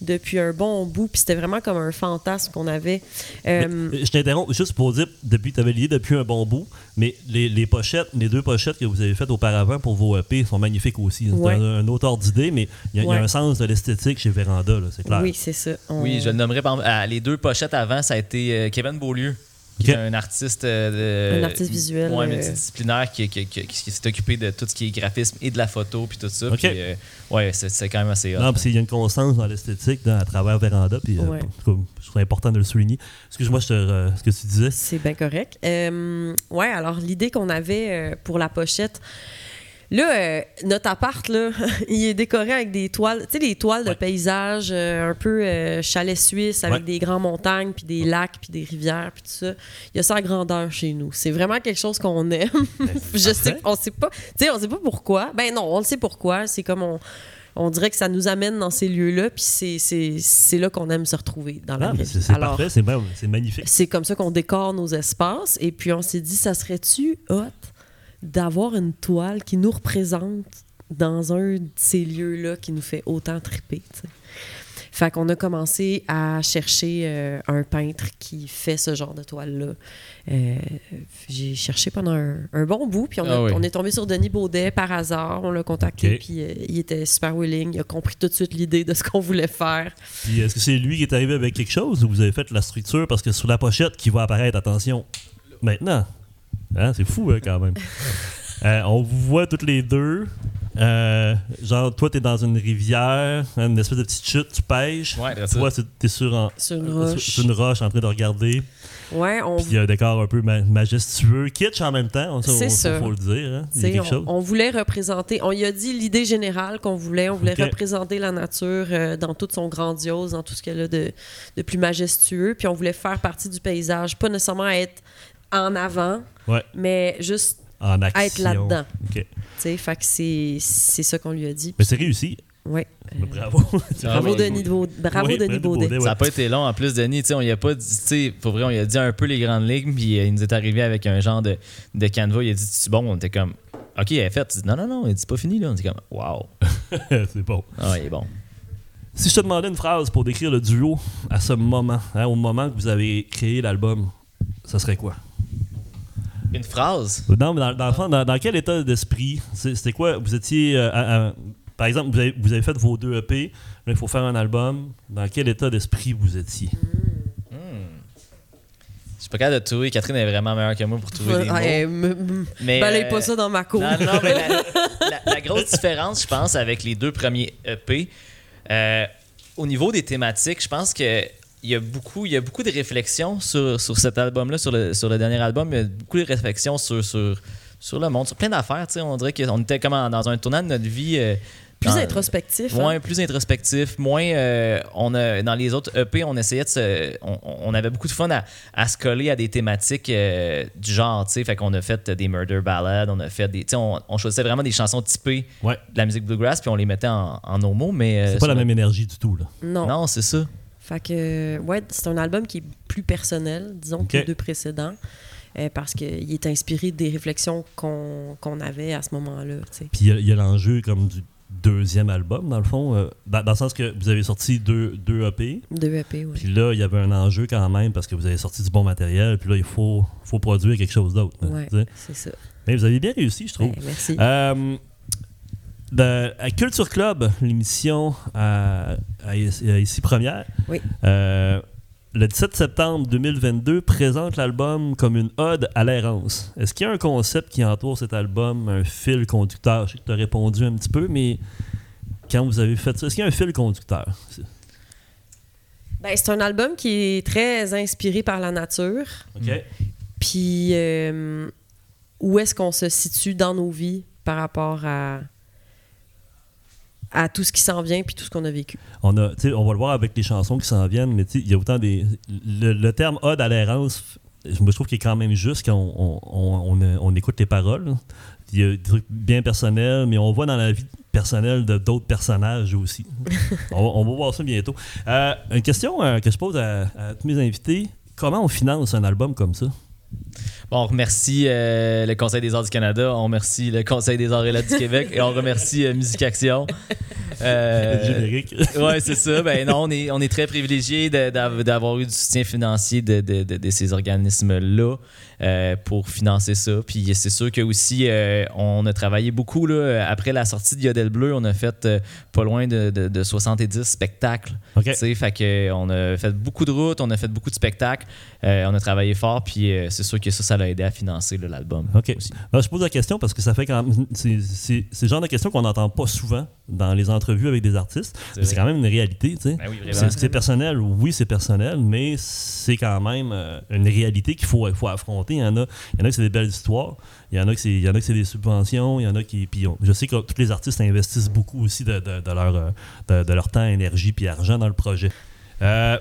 depuis un bon bout, puis c'était vraiment comme un fantasme qu'on avait. Euh, Mais, je t'interromps juste pour dire, depuis, tu avais lié depuis un bon bout, mais les, les pochettes, les deux pochettes que vous avez faites auparavant pour vos EP sont magnifiques aussi. C'est Ouais. un, un autre ordre d'idée, mais il y, a- y un sens de l'esthétique chez Véranda, là, c'est clair. oui, c'est ça. On- Oui, je le nommerai par ah, les deux pochettes avant, ça a été euh, Kevin Beaulieu qui est un artiste, euh, de- Un artiste visuel, ouais, euh, multidisciplinaire qui, qui- qui- qui s'est occupé de tout ce qui est graphisme et de la photo puis tout ça. Puis, euh, ouais, c'est c'est quand même assez hot. Non, parce qu'il y a une constance dans l'esthétique dans- à travers Véranda, puis euh, Ouais. en tout cas, je trouve important de le souligner. Excuse-moi, je te, euh, ce que tu disais. C'est bien correct. Euh, ouais, alors l'idée qu'on avait pour la pochette, là, euh, notre appart, là, il est décoré avec des toiles, tu sais, des toiles de Ouais. paysage euh, un peu euh, chalet suisse avec Ouais. des grandes montagnes, puis des lacs, puis des rivières, puis tout ça. Il y a ça à grandeur chez nous. C'est vraiment quelque chose qu'on aime. Je sais, on sait pas, tu sais, on sait pas pourquoi. Ben non, on le sait pourquoi. C'est comme on. On dirait que ça nous amène dans ces lieux-là, puis c'est- là qu'on aime se retrouver dans la Ah, vraie c'est parfait, c'est magnifique. c'est comme ça qu'on décore nos espaces. Et puis on s'est dit, ça serait-tu hot d'avoir une toile qui nous représente dans un de ces lieux-là qui nous fait autant triper. Fait qu'on a commencé à chercher euh, un peintre qui fait ce genre de toile-là. Euh, J'ai cherché pendant un, un bon bout, puis on, a- Ah oui. on est tombé sur Denis Baudet par hasard. On l'a contacté, puis euh, il était super willing. Il a compris tout de suite l'idée de ce qu'on voulait faire. Puis est-ce que c'est lui qui est arrivé avec quelque chose ou vous avez fait la structure parce que sur la pochette qui va apparaître, attention, maintenant? Hein, c'est fou hein, quand même. Euh, on vous voit toutes les deux. Euh, genre, toi, t'es dans une rivière, une espèce de petite chute, tu pêches. Ouais, c'est ça. Toi, c'est- t'es sur, un- Sur une sur- roche. sur une roche en train de regarder. Ouais, on Puis il y a un décor un peu ma- majestueux, kitsch en même temps. Ça, C'est on- ça. faut le dire. Hein. Il y a on, chose. on voulait représenter, on y a dit l'idée générale qu'on voulait, on voulait représenter la nature euh, dans toute son grandiose, dans tout ce qu'elle a de, de plus majestueux, puis on voulait faire partie du paysage, pas nécessairement être en avant, Ouais, mais juste en action. être là-dedans. OK. Tu sais, fait que c'est c'est ça qu'on lui a dit. Mais c'est réussi. Ouais. Mais Bravo. Bravo oui. Denis Baudet. Bravo Oui, Denis Baudet. Baudet, ouais. Ça n'a pas été long en plus, Denis. Tu sais, on y a pas dit, tu sais, pour vrai, on y a dit un peu les grandes lignes, puis il nous est arrivé avec un genre de, de canevas. Il a dit, c'est bon, on était comme, OK, elle est faite. Il dit, non, non, non, il dit, pas fini, là. On dit comme, wow. c'est bon. Ah, il est bon. Si je te demandais une phrase pour décrire le duo à ce moment, hein, au moment que vous avez créé l'album, ça serait quoi? Une phrase? Non, mais dans, dans le fond, dans, dans quel état d'esprit? C'était quoi? Vous étiez. euh, à- à- par exemple, vous avez, vous avez fait vos deux EP, là, il faut faire un album. Dans quel état d'esprit vous étiez? Je suis pas capable de trouver. Catherine est vraiment meilleure que moi pour trouver des mots. Ouais, me- Mais, balaye euh, pas ça dans ma cour. Non, non, mais la, la- la grosse différence, je pense, avec les deux premiers EP, euh, au niveau des thématiques, je pense que il y a beaucoup, il y a beaucoup de réflexions sur, sur cet album-là, sur le, sur le dernier album. Il y a beaucoup de réflexions sur, sur, sur le monde, sur plein d'affaires. tu sais. On dirait qu'on était comme en- dans un tournant de notre vie. euh, Plus dans- introspectif. hein. Moins, plus introspectif, moins. euh, on a, dans les autres EP, on essayait de se. On, on avait beaucoup de fun à, à se coller à des thématiques euh, du genre, tu sais. Fait qu'on a fait des murder ballads, on a fait des. Tu sais, on, on choisissait vraiment des chansons typées Ouais. de la musique bluegrass, puis on les mettait en, en nos mots, mais. euh, C'est pas la même énergie du tout, là. Non. Non, c'est ça. Fait que, ouais, c'est un album qui est plus personnel, disons, que les deux précédents, euh, parce qu'il est inspiré des réflexions qu'on qu'on avait à ce moment-là. Puis il y a- l'enjeu comme du deuxième album, dans le fond, euh, dans, dans le sens que vous avez sorti deux, deux EP. Deux EP, oui. Puis là, il y avait un enjeu quand même parce que vous avez sorti du bon matériel. Puis là, il faut, faut produire quelque chose d'autre. sais. c'est ça. Mais vous avez bien réussi, je trouve. Ben, merci. Euh, de- à Culture Club, l'émission à, à ici, à ici première, Oui. euh, le 17 septembre 2022 présente l'album comme une ode à l'errance. Est-ce qu'il y a un concept qui entoure cet album, un fil conducteur? Je sais que tu as répondu un petit peu, mais quand vous avez fait ça, est-ce qu'il y a un fil conducteur? C'est- Ben, c'est un album qui est très inspiré par la nature. OK. Puis, euh, où est-ce qu'on se situe dans nos vies par rapport à, à tout ce qui s'en vient puis tout ce qu'on a vécu. On, a, on va le voir avec les chansons qui s'en viennent, mais il y a autant des. Le, le terme ode à l'errance, je trouve qu'il est quand même juste quand on, on- écoute les paroles. Il y a des trucs bien personnels, mais on voit dans la vie personnelle de d'autres personnages aussi. on, va- on va voir ça bientôt. Euh, une question euh, que je pose à, à tous mes invités comment on finance un album comme ça? Bon, on remercie euh, le Conseil des arts du Canada, on remercie le Conseil des arts et lettres du Québec et on remercie euh, Musique Action. Euh, générique. ouais, c'est ça. Ben non, on est, on est très privilégié d'avoir eu du soutien financier de, de, de, de ces organismes-là euh, pour financer ça. Puis c'est sûr que aussi, on a travaillé beaucoup là, après la sortie de Yodel Bleu. On a fait pas loin de, de, de 70 spectacles. OK. Tu sais, fait que on a fait beaucoup de routes, on a fait beaucoup de spectacles, on a travaillé fort, puis c'est sûr que ça, ça l'a aidé à financer l'album. OK. Alors, je pose la question parce que ça fait quand même. C'est le genre de question qu'on n'entend pas souvent dans les entrevues avec des artistes. C'est quand même une réalité, tu sais. Ben oui, C'est- personnel? Oui, c'est personnel, mais c'est quand même euh, une réalité qu'il faut, faut affronter. Il y en a, il y en a que c'est des belles histoires, il y en a que c'est, il y en a que c'est des subventions, il y en a qui. Puis on- je sais que tous les artistes investissent beaucoup aussi de, de- de leur, euh, de, de leur temps, énergie puis argent dans le projet. Euh,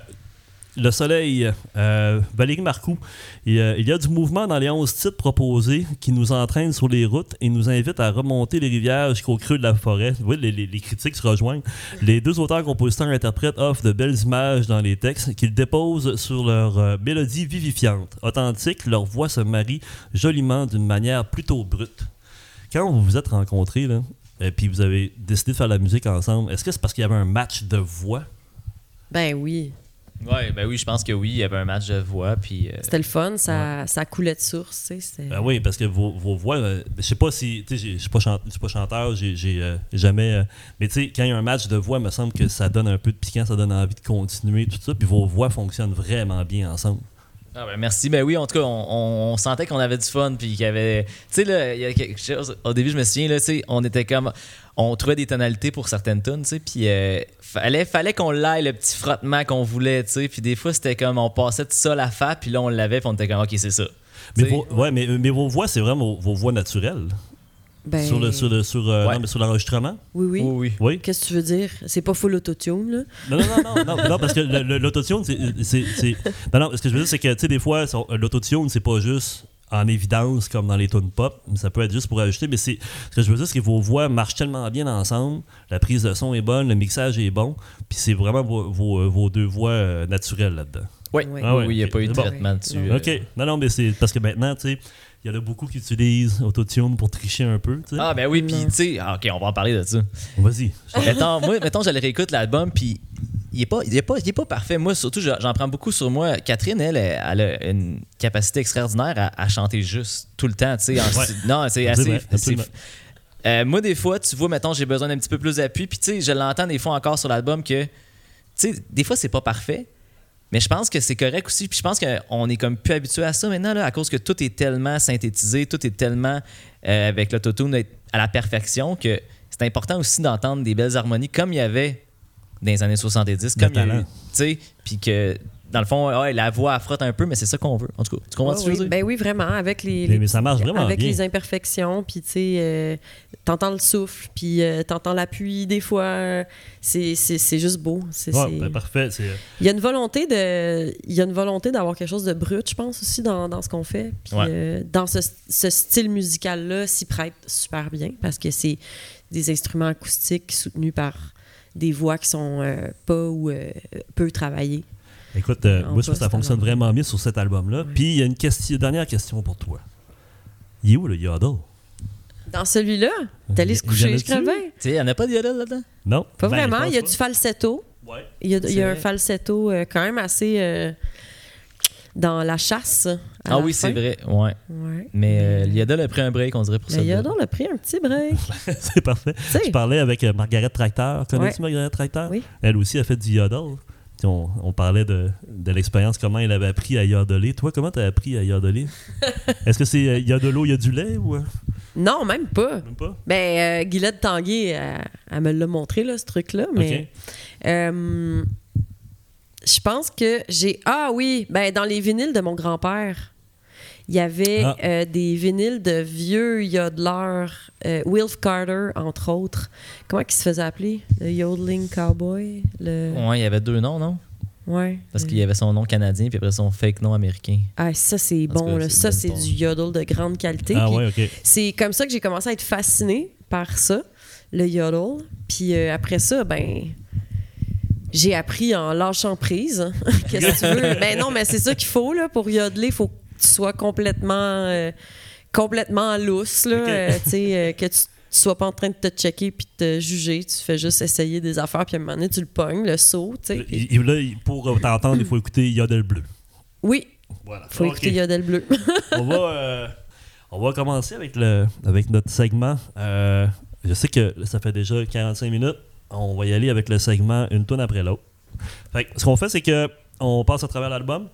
le soleil, euh, Valérie Marcoux, il, y a du mouvement dans les 11 titres proposés qui nous entraînent sur les routes et nous invitent à remonter les rivières jusqu'au creux de la forêt. Oui, les, critiques se rejoignent. Les deux auteurs, compositeurs, interprètes offrent de belles images dans les textes qu'ils déposent sur leur euh, mélodie vivifiante. Authentique, leur voix se marie joliment d'une manière plutôt brute. Quand vous vous êtes rencontrés, et puis vous avez décidé de faire la musique ensemble, est-ce que c'est parce qu'il y avait un match de voix? Ben oui. Ouais, ben oui, je pense que oui, il y avait un match de voix, puis. euh, C'était le fun, ça, ça coulait de source. tu sais, c'était- Ben oui, parce que vos, vos voix, euh, je sais pas si, tu sais, j'ai- je suis pas, chan- je suis pas chanteur, j'ai j'ai, euh, jamais, euh, mais tu sais, quand il y a un match de voix, il me semble que ça donne un peu de piquant, ça donne envie de continuer, tout ça, puis vos voix fonctionnent vraiment bien ensemble. Ah ben merci. Ben oui, en tout cas, on, sentait qu'on avait du fun, puis qu'il y avait. Tu sais, là, il y a quelque chose. Au début, je me souviens, là, tu sais, on était comme. On trouvait des tonalités pour certaines tunes, tu sais, puis euh, fallait, fallait qu'on l'aille, le petit frottement qu'on voulait, tu sais, puis des fois, c'était comme on passait de sol à fa, puis là, on l'avait, puis on était comme, ok, c'est ça. Mais, vos, ouais, mais, mais vos voix, c'est vraiment vos, vos voix naturelles. Ben, Sur le sur le sur, euh, Ouais. non, mais sur l'enregistrement? Oui, oui. Oui, oui. Oui. Qu'est-ce que tu veux dire? C'est pas full autotune, là? Non, non, non, non, non, non, parce que l'autotune, c'est. Non, non, ce que je veux dire, c'est que, tu sais, des fois, l'autotune, c'est pas juste en évidence comme dans les tunes pop. Ça peut être juste pour ajouter, mais c'est. Ce que je veux dire, c'est que vos voix marchent tellement bien ensemble, la prise de son est bonne, le mixage est bon, puis c'est vraiment vos, vos- vos deux voix euh, naturelles là-dedans. Oui. Ah oui, il n'y a ok. pas eu de Bon. traitement dessus. Ouais. euh. Ok. Non, non, mais c'est parce que maintenant, tu sais, il y en a beaucoup qui utilisent autotune pour tricher un peu. Ah, ben oui, puis tu sais, ah, ok, on va en parler de ça. Vas-y. mettons, moi, mettons, je le réécoute l'album, puis il est pas, il est pas, il est pas parfait. Moi, surtout, je- j'en prends beaucoup sur moi. Catherine, elle, elle a une capacité extraordinaire à, à chanter juste tout le temps, tu sais. Ouais. Non, c'est assez. Euh, moi, des fois, tu vois, mettons, j'ai besoin d'un petit peu plus d'appui, puis tu sais, je l'entends des fois encore sur l'album que, tu sais, des fois, c'est pas parfait. Mais je pense que c'est correct aussi. Puis je pense qu'on est comme plus habitué à ça maintenant, là, à cause que tout est tellement synthétisé, tout est tellement euh, avec l'autotune à la perfection que c'est important aussi d'entendre des belles harmonies comme il y avait dans les années 70, De comme il y a eu, puis que dans le fond, ouais, la voix frotte un peu, mais c'est ça qu'on veut. En tout cas, tu comprends Ouais, ce que je oui. veux dire? Ben oui, vraiment, avec les, Mais- les mais ça marche vraiment avec bien. les imperfections, puis tu sais, euh, t'entends le souffle, puis euh, t'entends l'appui des fois, euh, c'est c'est- c'est juste beau. C'est- Ouais, ben, parfait. Il y a une volonté de, il y a une volonté d'avoir quelque chose de brut, je pense aussi dans, dans ce qu'on fait. Puis Ouais. euh, dans ce, ce style musical là, s'y prête super bien parce que c'est des instruments acoustiques soutenus par des voix qui sont euh, pas ou euh, peu travaillées. Écoute, euh, moi, je trouve que ça fonctionne vraiment bien sur cet album-là. Ouais. Puis, il y a une question, dernière question pour toi. Il est où le yodel? Dans celui-là, t'es allé se coucher, je crois bien. Tu sais, il n'y en a pas de yodel là-dedans? Non? Pas Ben, vraiment. pense Il y a pas. du falsetto. Ouais. Il y a, y un falsetto euh, quand même assez euh, dans la chasse. à Ah la oui, c'est vrai, ouais. Ouais. Mais euh, le yodel a pris un break, on dirait, pour ça. Le Yodel a pris un petit break. c'est parfait. Tu sais, Je parlais avec euh, Margaret Tracteur. Connais-tu Ouais. Margaret Tracteur? Oui. Elle aussi a fait du yodel. On, on parlait de, de l'expérience, comment elle avait appris à yodeler. Toi, comment t'as appris à yodeler? Est-ce que c'est euh, il y a de l'eau, il y a du lait ou? Euh, Non, même pas. même pas? Ben, euh, Guylaine Tanguay, elle, elle me l'a montré, là, ce truc-là. Mais euh, je pense que j'ai. Ah oui, ben, dans les vinyles de mon grand-père, il y avait Ah. euh, des vinyles de vieux yodeleurs, euh, Wilf Carter, entre autres. Comment il se faisait appeler? Le Yodeling Cowboy? Le... Ouais, il y avait deux noms, non? Ouais. Parce qu'il y avait son nom canadien, puis après son fake nom américain. Ah, ça, c'est bon. cas, là. c'est Ça, c'est bon. du yodel de grande qualité. Ah ouais, ok. C'est comme ça que j'ai commencé à être fascinée par ça, le yodel. Puis euh, après ça, ben, j'ai appris en lâchant prise. Qu'est-ce que tu veux? Ben non, mais c'est ça qu'il faut, là, pour yodeler. Faut, tu sois complètement, euh, complètement lousse, là, euh, euh, que tu tu sois pas en train de te checker puis de te juger. Tu fais juste essayer des affaires, puis à un moment donné, tu le pognes, le saut, tu sais. là, pour euh, t'entendre, il faut écouter Yodel Bleu. Oui, Voilà. faut écouter Yodel Bleu. on, va, euh, on va commencer avec, le, avec notre segment. Euh, je sais que ça fait déjà 45 minutes. On va y aller avec le segment une tonne après l'autre. Ce qu'on fait, c'est que on passe à travers l'album.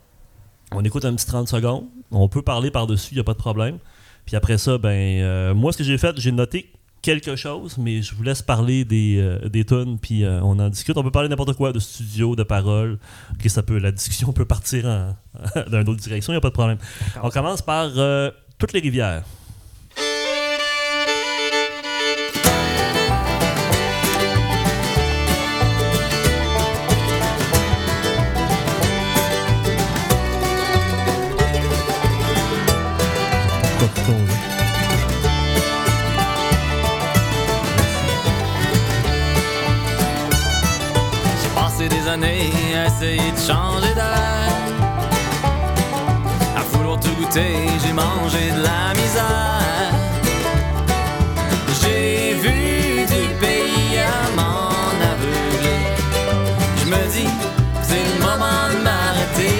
On écoute un petit 30 secondes. On peut parler par-dessus, il n'y a pas de problème. Puis après ça, ben euh, moi, ce que j'ai fait, j'ai noté quelque chose, mais je vous laisse parler des, euh, des tunes, puis euh, on en discute. On peut parler n'importe quoi, de studio, de paroles. Ça peut, la discussion peut partir dans une autre direction, il n'y a pas de problème. On commence par Toutes les rivières. Essayer de changer d'air. À vouloir tout goûter, j'ai mangé de la misère. J'ai vu du pays à m'en aveugler. Je me dis, c'est le moment de m'arrêter.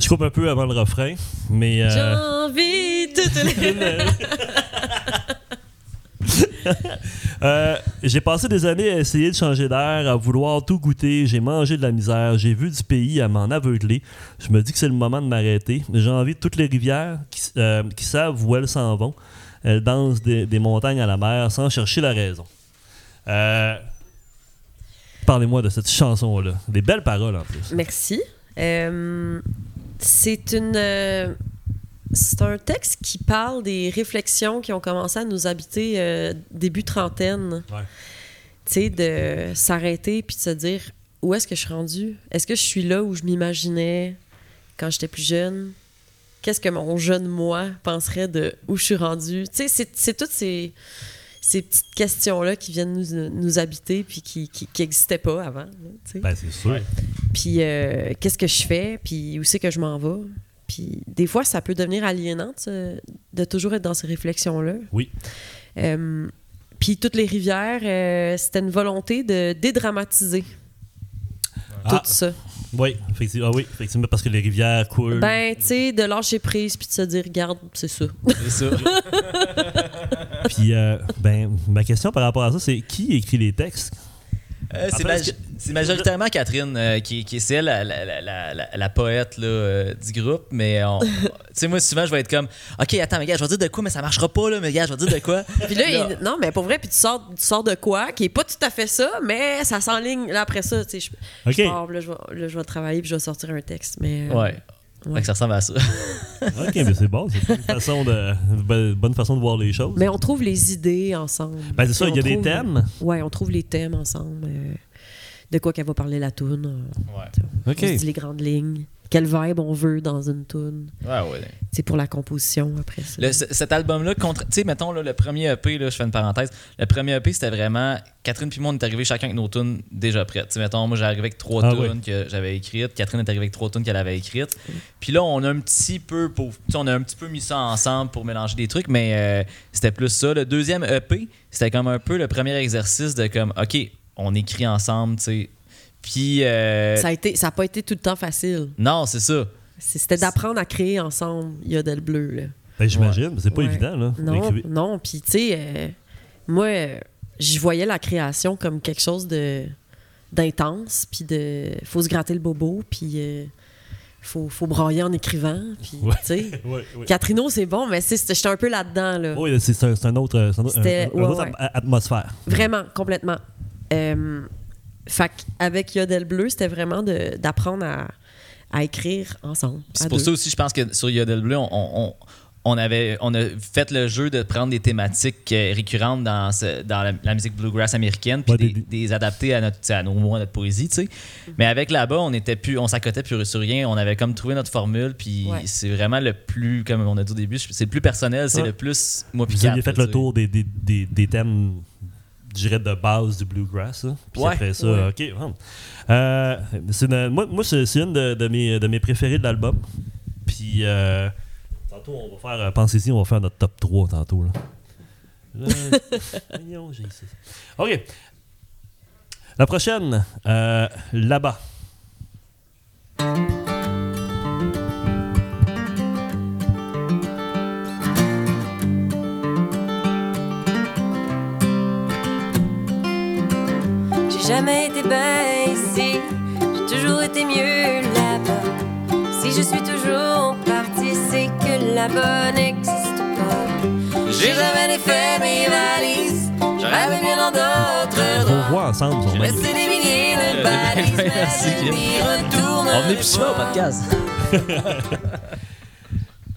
Je coupe un peu avant le refrain, mais. euh, J'ai envie de te Euh, j'ai passé des années à essayer de changer d'air, à vouloir tout goûter. J'ai mangé de la misère. J'ai vu du pays à m'en aveugler. Je me dis que c'est le moment de m'arrêter. J'ai envie de toutes les rivières qui, euh, qui savent où elles s'en vont. Elles dansent des, des montagnes à la mer sans chercher la raison. Euh, Parlez-moi de cette chanson-là. Des belles paroles en plus. Merci. Euh, c'est une. C'est un texte qui parle des réflexions qui ont commencé à nous habiter euh, début trentaine. Ouais. Tu sais, de s'arrêter puis de se dire où est-ce que je suis rendu? Est-ce que je suis là où je m'imaginais quand j'étais plus jeune? Qu'est-ce que mon jeune moi penserait de où je suis rendu? Tu sais, c'est- toutes ces, ces petites questions-là qui viennent nous, nous habiter puis qui n'existaient pas avant. là. Ben, c'est sûr. Puis euh, qu'est-ce que je fais, puis où c'est que je m'en vais? Puis des fois, ça peut devenir aliénant de, de toujours être dans ces réflexions-là. Oui. Euh, puis toutes les rivières, euh, c'était une volonté de dédramatiser Ah, tout ça. oui, effectivement, ah oui, effectivement, parce que les rivières coulent. Ben, tu sais, de lâcher prise puis de se dire, regarde, c'est ça. C'est ça. Puis, euh, ben, ma question par rapport à ça, c'est qui écrit les textes? Euh, c'est, que- majoritairement Catherine euh, qui, qui est celle, la, la, la, la- la- la poète là, euh, du groupe. Mais on- tu sais, moi, souvent, je vais être comme Ok, attends, mais gars, je vais dire de quoi, mais ça marchera pas, là, mais gars, je vais dire de quoi? Puis là, Là. il- non, mais pour vrai, puis tu sors, tu sors de quoi, qui est pas tout à fait ça, mais ça s'enligne. Là, après ça, tu sais, je, OK. je pars, là, je vais, là, je vais travailler puis je vais sortir un texte. Mais, euh, Ouais. Ouais. Ça ressemble à ça. OK, mais c'est bon. C'est une bonne façon de, bonne- bonne façon de voir les choses. Mais on trouve les idées ensemble. Ben, c'est ça, On il y a des trouve- thèmes. Ouais, on trouve les thèmes ensemble. euh, de quoi qu'elle va parler la toune. euh, Ouais. OK. On se dit les grandes lignes. Quel vibe on veut dans une toune. Ouais, ouais. C'est pour la composition après ça. Le- cet album-là, contre- tu sais, mettons, là, le premier EP, là, je fais une parenthèse, le premier EP, c'était vraiment. Catherine puis moi, on est arrivés chacun avec nos tunes déjà prêtes. Tu sais, mettons, moi, j'arrivais avec trois Ah tunes oui. que j'avais écrites. Catherine est arrivée avec trois tunes qu'elle avait écrites. Puis là, on a un petit peu. Pour, on a un petit peu mis ça ensemble pour mélanger des trucs, mais euh, c'était plus ça. Le deuxième EP, c'était comme un peu le premier exercice de comme, OK, on écrit ensemble, tu sais. Puis. euh, Ça a été, ça n'a pas été tout le temps facile. Non, c'est ça. C'était d'apprendre à créer ensemble Yodel Bleu. Là. Ben, j'imagine, mais c'est pas Ouais. évident, là. Non, non. Puis, tu sais, euh, moi, euh, j'y voyais la création comme quelque chose de d'intense. Puis, de faut se gratter le bobo. Puis, euh, faut, faut brailler en écrivant. Puis, Ouais. tu sais. Ouais, ouais. Catrino, c'est bon, mais j'étais un peu là-dedans. Là. Oui, c'est c'est un, autre, c'est un un- un ouais, autre atmosphère. Vraiment, complètement. Euh, fait avec Yodel Bleu, c'était vraiment d'apprendre à, à écrire ensemble. C'est pour deux. ça aussi, je pense que sur Yodel Bleu, on, on- on avait, on a fait le jeu de prendre des thématiques euh, récurrentes dans, ce- dans la, la musique bluegrass américaine, puis Ouais, des, adapter à, notre, à nos mots, à notre poésie, tu sais. Mais avec là-bas, on était plus, on s'accotait plus sur rien. On avait comme trouvé notre formule, puis Ouais. c'est vraiment le plus, comme on a dit au début, c'est le plus personnel, c'est Ouais. le plus moi Vous aviez fait là, le tour des, des, des, des thèmes dirais, de base du bluegrass. hein. Puis Ouais. après ça, Ouais. ok. Euh, une- moi, moi c'est une de, de mes, de mes préférés de l'album. Puis euh, tantôt, on va faire, euh, pensez-y, on va faire notre top 3 tantôt. Là. J'ai ici. Ok. La prochaine, euh, là-bas. Jamais été bien ici, j'ai toujours été mieux là-bas. Si je suis toujours partie, c'est que là-bas n'existe pas. J'ai jamais défait mes valises. Je rêvais bien dans d'autres draps. voix ensemble laissais des milliers de balises. retournerai On plus souvent au pas. podcast.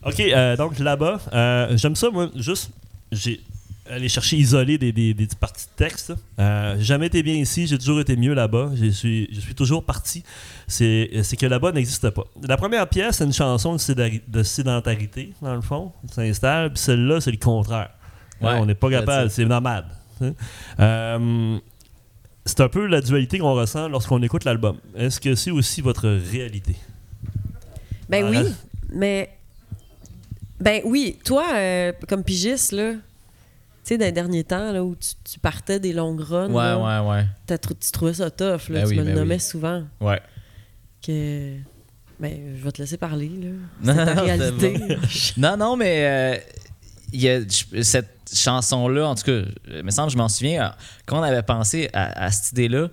Ok, euh, donc là-bas, euh, j'aime ça, moi, juste, j'ai allé chercher isolé des, des, des petites parties de texte. Euh, j'ai jamais été bien ici, j'ai toujours été mieux là-bas, je suis, je suis toujours parti. C'est c'est que là-bas n'existe pas. La première pièce, c'est une chanson de, sédentarité, dans le fond, s'installe, puis celle-là, c'est le contraire. Ouais, Hein, on n'est pas capable, c'est nomade. Euh, c'est un peu la dualité qu'on ressent lorsqu'on écoute l'album. Est-ce que c'est aussi votre réalité? Ben oui, mais. Ben oui, toi, euh, comme pigiste, là, sais, dans les derniers temps, là, où tu, tu partais des longues runs, Ouais, là, ouais, ouais. t'as tu trouvais ça tough, là, Ben tu oui, me ben le nommais oui. souvent. Ouais. Que. Ben, je vais te laisser parler, là. Non, ta non, réalité. Non, non, mais euh, y a, cette chanson-là, en tout cas, il me semble, je m'en souviens, euh, quand on avait pensé à, à cette idée-là,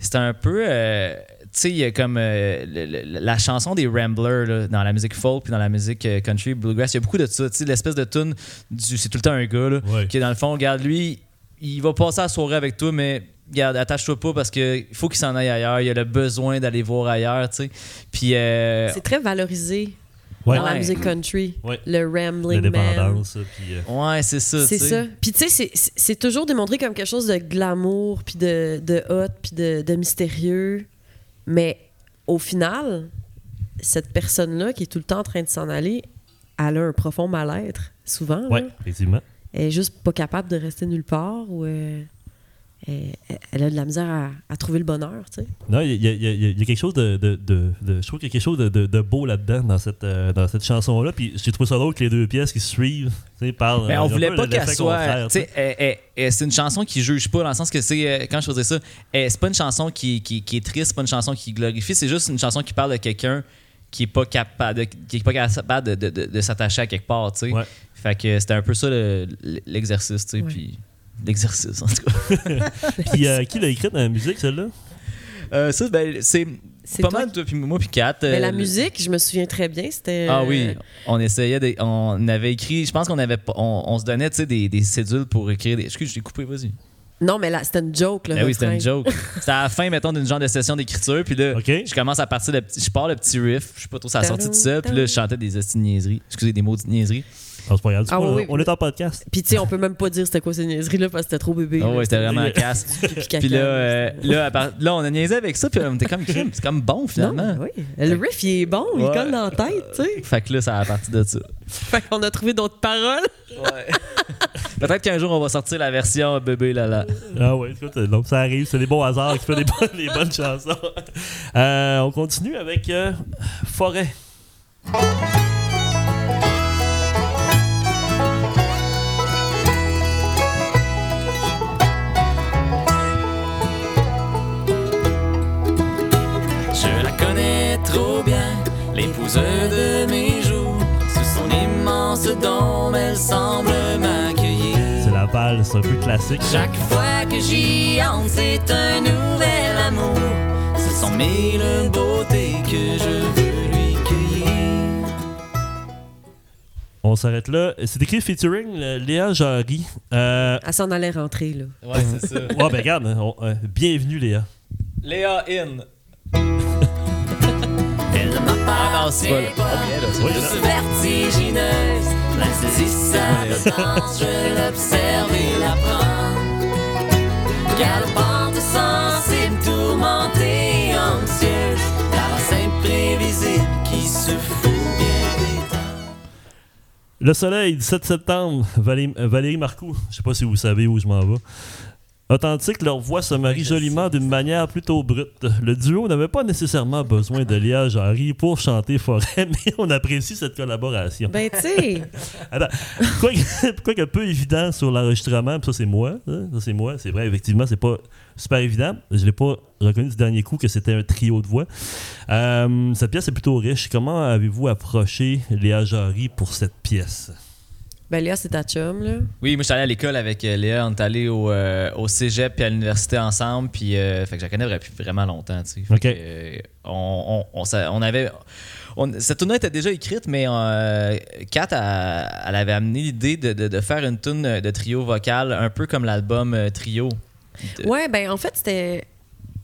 c'était un peu. euh, tu sais, il y a comme euh, le- le- la chanson des Ramblers là, dans la musique folk puis dans la musique euh, country, bluegrass, il y a beaucoup de ça. Tu sais, l'espèce de tune du. C'est tout le temps un gars, là, Ouais. qui, dans le fond, regarde, lui, il va passer la soirée avec toi, mais. Regarde, attache-toi pas parce qu'il faut qu'il s'en aille ailleurs. Il a le besoin d'aller voir ailleurs, tu sais. Puis. euh, C'est très valorisé Ouais. dans la musique country. Ouais. Le rambling man. L'indépendance, puis... euh, ouais, c'est ça. C'est tu ça. Puis tu sais, c'est- c'est- c'est toujours démontré comme quelque chose de glamour, puis de, de hot, puis de, de mystérieux. Mais au final, cette personne-là qui est tout le temps en train de s'en aller, elle a un profond mal-être, souvent. Ouais, effectivement. Elle est juste pas capable de rester nulle part ou euh, elle, elle a de la misère à, à trouver le bonheur, tu sais. Non, il y, a- y y quelque chose de, de- de- de- Je trouve qu'il y a quelque chose de, de- de beau là-dedans, dans cette, euh, dans cette chanson-là. Puis j'ai trouvé ça drôle que les deux pièces qui se suivent, tu sais, parlent. Mais euh, on un voulait pas qu'elle soit. c'est une chanson qui juge pas, dans le sens que c'est. euh, Quand je faisais ça, c'est pas une chanson qui, qui, qui est triste, c'est pas une chanson qui glorifie, c'est juste une chanson qui parle de quelqu'un qui est pas capable de, qui est pas capable de, de- de- de s'attacher à quelque part, tu sais. Ouais. Fait que c'était un peu ça le- l'exercice, tu sais. Ouais. Puis. L'exercice, en tout cas. Puis euh, qui l'a écrit dans la musique, celle-là? Euh, ça, ben, c'est pas toi mal, toi, puis moi, puis Kat. Mais euh, la le- musique, je me souviens très bien, c'était... Ah euh, oui, on essayait, de- on avait écrit, je pense qu'on avait, pas- on, on se donnait, tu sais, des, des cédules pour écrire des. Excuse, je t'ai coupé, vas-y. Non, mais là, c'était une joke, le Ben oui, c'était une joke. C'était à la fin, mettons, d'une genre de session d'écriture. Puis là, OK. je commence à partir, le petit, je pars le petit riff. Je sais pas trop, ça a sorti tout seul. Puis là, je chantais des de niaiseries. Excusez, des mots de niaiseries. Ah, c'est pas grave. du Ah coup, on- oui, on est en podcast. Puis tu sais, on peut même pas dire c'était quoi ces niaiseries-là parce que c'était trop bébé. Oh, là. ouais, c'était vraiment casse. Puis là, là, euh, là, à part- là, on a niaisé avec ça. Puis on était comme crime. C'est comme bon, finalement. Non, oui. Le riff, il est bon, il Ouais. colle dans la tête, tu sais. Fait que là, ça a parti de ça. Fait qu'on a trouvé d'autres paroles. Peut-être qu'un jour, on va sortir la version bébé là là. Ah ouais, écoute, euh, donc ça arrive, c'est des bons hasards qui fait des bonnes, des bonnes chansons. Euh, on continue avec euh, Forêt. L'épouse de mes jours. Sous son immense dôme, elle semble m'accueillir. C'est la balle, c'est un peu classique. Chaque fois que j'y entre, c'est un nouvel amour. Ce sont mille beautés que je veux lui cueillir. On s'arrête là. C'est écrit featuring euh, Léa Jarry. Euh, Elle s'en allait rentrer, là. Ouais, c'est ça. ouais, ben regarde, on- euh, bienvenue Léa. Léa In. Ah non, c'est pas. là, Douce vertigineuse, l'insaisissable danse, je l'observe et la prends. Galopante, sensible, tourmentée, anxieuse, la imprévisible qui se fout bien des temps. Le soleil, 17 septembre, Valérie, Valérie Marcoux. Je sais pas si vous savez où je m'en vais. Authentique, leur voix se marie joliment d'une manière plutôt brute. Le duo n'avait pas nécessairement besoin de Léa Jarry pour chanter Forêt, mais on apprécie cette collaboration. Ben, tu sais, Attends, quoi que, quoi que peu évident sur l'enregistrement, puis ça c'est moi, hein, ça c'est moi, c'est vrai, effectivement, c'est pas super évident. Je l'ai pas reconnu du dernier coup que c'était un trio de voix. Euh, cette pièce est plutôt riche. Comment avez-vous approché Léa Jarry pour cette pièce? Ben Léa, c'est ta chum, là. Oui, moi, je suis allé à l'école avec euh, Léa. On est allé au, euh, au cégep puis à l'université ensemble. Puis, euh, fait que je la connais vra- vraiment longtemps. tu sais. Fait Ok. que, euh, on, on, on, s'a- on avait. on- cette tune était déjà écrite, mais euh, Kat, elle, elle avait amené l'idée de, de- de faire une tune de trio vocal, un peu comme l'album euh, Trio. De- Ouais, ben en fait, c'était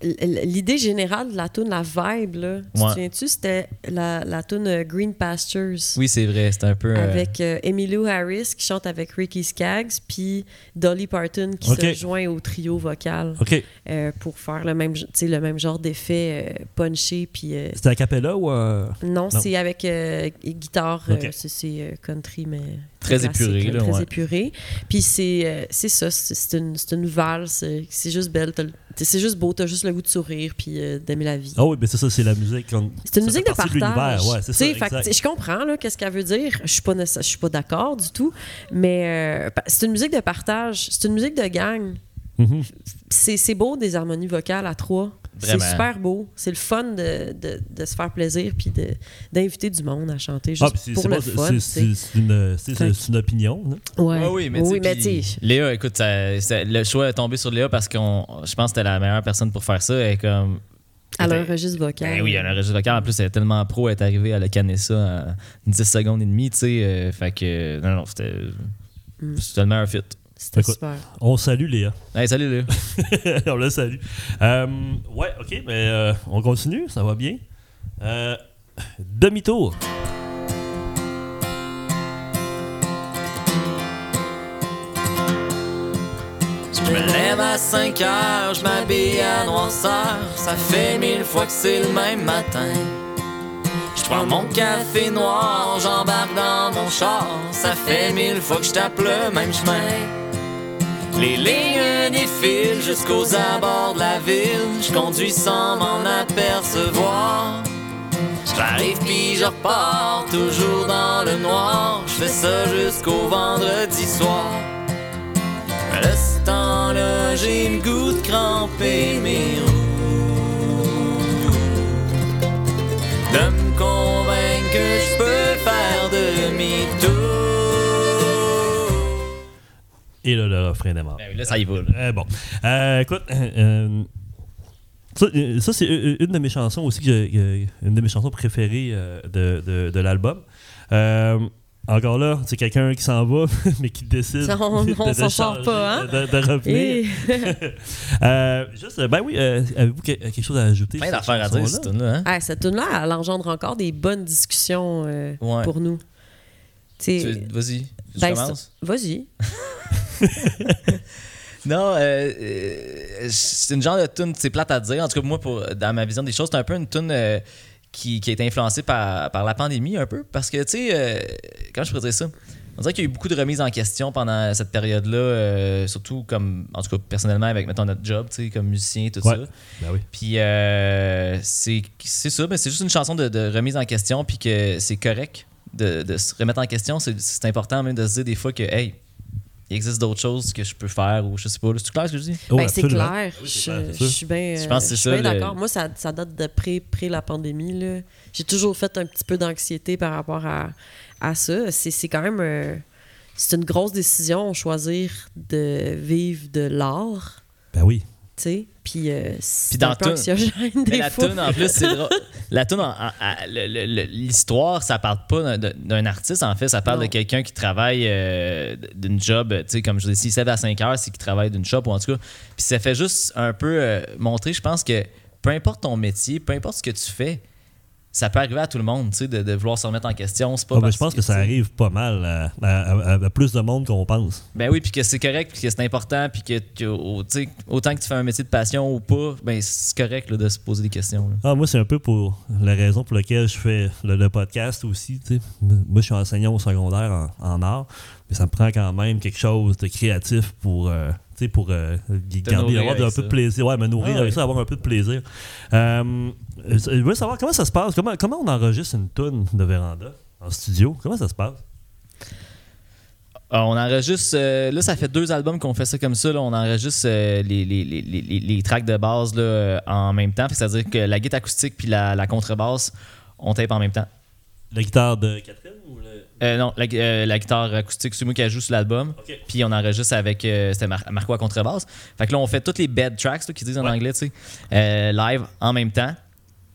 l'idée générale de la tune, la vibe, là. Tu Ouais. te souviens-tu? C'était la, la tune euh, Green Pastures. Oui, c'est vrai. C'était un peu. euh, Avec euh, Emmylou Harris qui chante avec Ricky Skaggs, puis Dolly Parton qui se joint au trio vocal OK. euh, pour faire le même, tu sais, le même genre d'effet euh, punché. Puis euh, C'était a cappella ou. euh, non, Non. c'est avec euh, guitare, euh, c'est- euh, country, mais Très épuré, là, très ouais. épuré. Puis c'est euh, c'est ça, c'est une, c'est une valse, c'est juste belle, c'est juste beau, t'as juste le goût de sourire puis euh, d'aimer la vie. Ah oui, mais c'est ça, c'est la musique. C'est une musique de partage. l'univers, ouais, c'est ça. Fait je comprends là, qu'est-ce qu'elle veut dire. Je suis pas je suis pas d'accord du tout, mais euh, c'est une musique de partage. C'est une musique de gang. C'est c'est beau des harmonies vocales à trois. C'est super beau. C'est le fun de, de, de se faire plaisir puis de- d'inviter du monde à chanter juste Ah, puis c'est pour le pas- fun. c'est- une, que- une opinion. Ouais. Ouais, oui, mais oui, tu sais, mais Léa, écoute, ça- ça- le choix est tombé sur Léa parce qu'on, je pense que c'était la meilleure personne pour faire ça. Elle est comme. elle a un registre vocal. Ben oui, elle a un registre vocal. En plus, elle est tellement pro, elle est arrivée à le canner ça en 10 secondes et demie, tu sais. euh, fait que, non, non, c'était. Mm. C'était le meilleur fit. C'était super. On salue Léa. Hey, salut Léa. on le salue. Euh, ouais, ok, mais euh, on continue, ça va bien. Euh, Demi-tour. Je me lève à 5 heures, je m'habille à noirceur. Ça fait mille fois que c'est le même matin. Je prends mon café noir, j'embarque dans mon char. Ça fait mille fois que je tape le même chemin. Les lignes défilent jusqu'aux abords de la ville. Je conduis sans m'en apercevoir. J'arrive puis je repars, toujours dans le noir. Je fais ça jusqu'au vendredi soir. À ce temps-là, j'ai le goût de cramper mes roues. De me convaincre que je peux faire demi-tour. Et là, le refrain démarre. Ben oui, là, ça y va. Euh, bon. Euh, écoute, euh, ça, euh, ça, c'est une de mes chansons aussi, que j'ai- une de mes chansons préférées de, de, de l'album. Euh, encore là, c'est quelqu'un qui s'en va, mais qui décide Ça, on- de, on de s'en sort changer, pas, hein? de, de revenir. Et Euh, juste, ben oui, euh, avez-vous que- quelque chose à ajouter? Plein d'affaires à cette dire, cette tune-là. Hein? Ah, cette tune-là, elle engendre encore des bonnes discussions euh, Ouais. pour nous. Vas-y, tu ben, commences? Vas-y. Non, euh, euh, c'est une genre de tune, c'est plate à dire. En tout cas, moi, pour, dans ma vision des choses, c'est un peu une tune euh, qui, qui a été influencée par, par la pandémie, un peu. Parce que, tu sais, euh, comment je pourrais dire ça? On dirait qu'il y a eu beaucoup de remises en question pendant cette période-là, euh, surtout comme, en tout cas, personnellement, avec, mettons, notre job, tu sais, comme musicien, tout Ouais. ça. Ben oui. Puis euh, c'est c'est ça, mais c'est juste une chanson de, de remise en question, puis que c'est correct de, de se remettre en question. C'est important même de se dire des fois que, hey, il existe d'autres choses que je peux faire, ou je sais pas. C'est clair ce que je dis? Oh, Ben, c'est clair. Oui, je, suis bien Je pense que c'est je suis ça, bien le- d'accord. Moi, ça, ça date de pré, pré la pandémie. J'ai toujours fait un petit peu d'anxiété par rapport à, à ça. C'est c'est quand même... euh, c'est une grosse décision, choisir de vivre de l'art, Ben oui. tu sais? Puis euh, c'est dans un peu tout- anxiogène des Mais la fois. tune en plus, c'est drôle. La le- l'histoire, ça parle pas d'un- artiste, en fait, ça parle Non. de quelqu'un qui travaille euh, d'une job, tu sais, comme je dis, s'il s'aide à 5 heures, c'est qu'il travaille d'une shop, ou en tout cas. Puis ça fait juste un peu euh, montrer, je pense que peu importe ton métier, peu importe ce que tu fais, ça peut arriver à tout le monde, tu sais, de, de vouloir se remettre en question. C'est pas Ah, parce je pense que ça arrive pas mal à, à- à- à plus de monde qu'on pense. Ben oui, puis que c'est correct, puis que c'est important, puis que, autant que tu fais un métier de passion ou pas, ben c'est correct là, de se poser des questions. là. Ah, moi, c'est un peu pour la raison pour laquelle je fais le, le podcast aussi. Moi, je suis enseignant au secondaire en, en art, mais ça me prend quand même quelque chose de créatif pour euh, sais, pour euh, garder, avoir un peu de plaisir. Ouais, me nourrir Ah avec ouais. ça, avoir un peu de plaisir. Euh, je veux savoir comment ça se passe. Comment, comment on enregistre une tune de Véranda en studio? Comment ça se passe? Ah, on enregistre. euh, là, ça fait deux albums qu'on fait ça comme ça. là. on enregistre euh, les, les, les, les, les- les tracks de base là, euh, en même temps. C'est-à-dire que la guitare acoustique puis la, la contrebasse, on tape en même temps. La guitare de Catherine ou le... Euh, non, la, euh, la guitare acoustique, c'est moi qui joue sur l'album. Puis on enregistre avec. euh, C'était Mar- Marco à contrebasse. Fait que là, on fait toutes les bed tracks qu'ils disent en Ouais. anglais, tu sais, euh, live en même temps.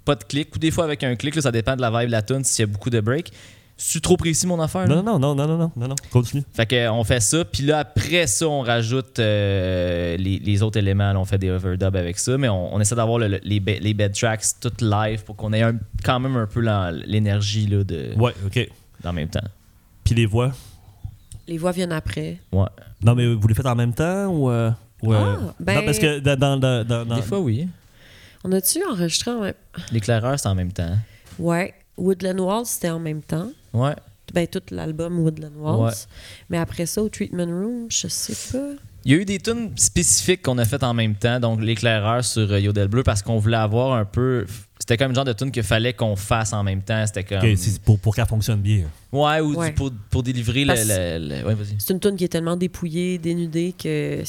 Pas de clic. Ou des fois avec un clic, là, ça dépend de la vibe de la tune s'il y a beaucoup de breaks. C'est trop précis mon affaire? là? Non, non, non, non, non, non, non, non, continue. Fait que, euh, on fait ça, puis là, après ça, on rajoute euh, les, les autres éléments. là, on fait des overdubs avec ça, mais on, on essaie d'avoir le- le- les, be- les bed tracks toutes live pour qu'on ait un- quand même un peu l'énergie là, de, Ouais, ok. En même temps. Puis les voix? Les voix viennent après. Ouais. Non, mais vous les faites en même temps ou. euh, ou, euh, Ah, ben- Non, parce que dans. dans, dans, dans- dans- Des fois, oui. On a-tu enregistré en même L'éclaireur, c'est en même temps. Ouais. Woodland Walls, c'était en même temps. Ouais. Ben, tout l'album Woodland Walls. Ouais. Mais après ça, au Treatment Room, je sais pas. Il y a eu des tunes spécifiques qu'on a faites en même temps, donc l'éclaireur sur euh, Yodel Bleu, parce qu'on voulait avoir un peu. C'était comme le genre de tune qu'il fallait qu'on fasse en même temps. C'était comme. Pour, pour qu'elle fonctionne bien. Ouais, ou du- pour, pour délivrer le. Parce- le- le- Ouais, vas-y. C'est une tune qui est tellement dépouillée, dénudée que.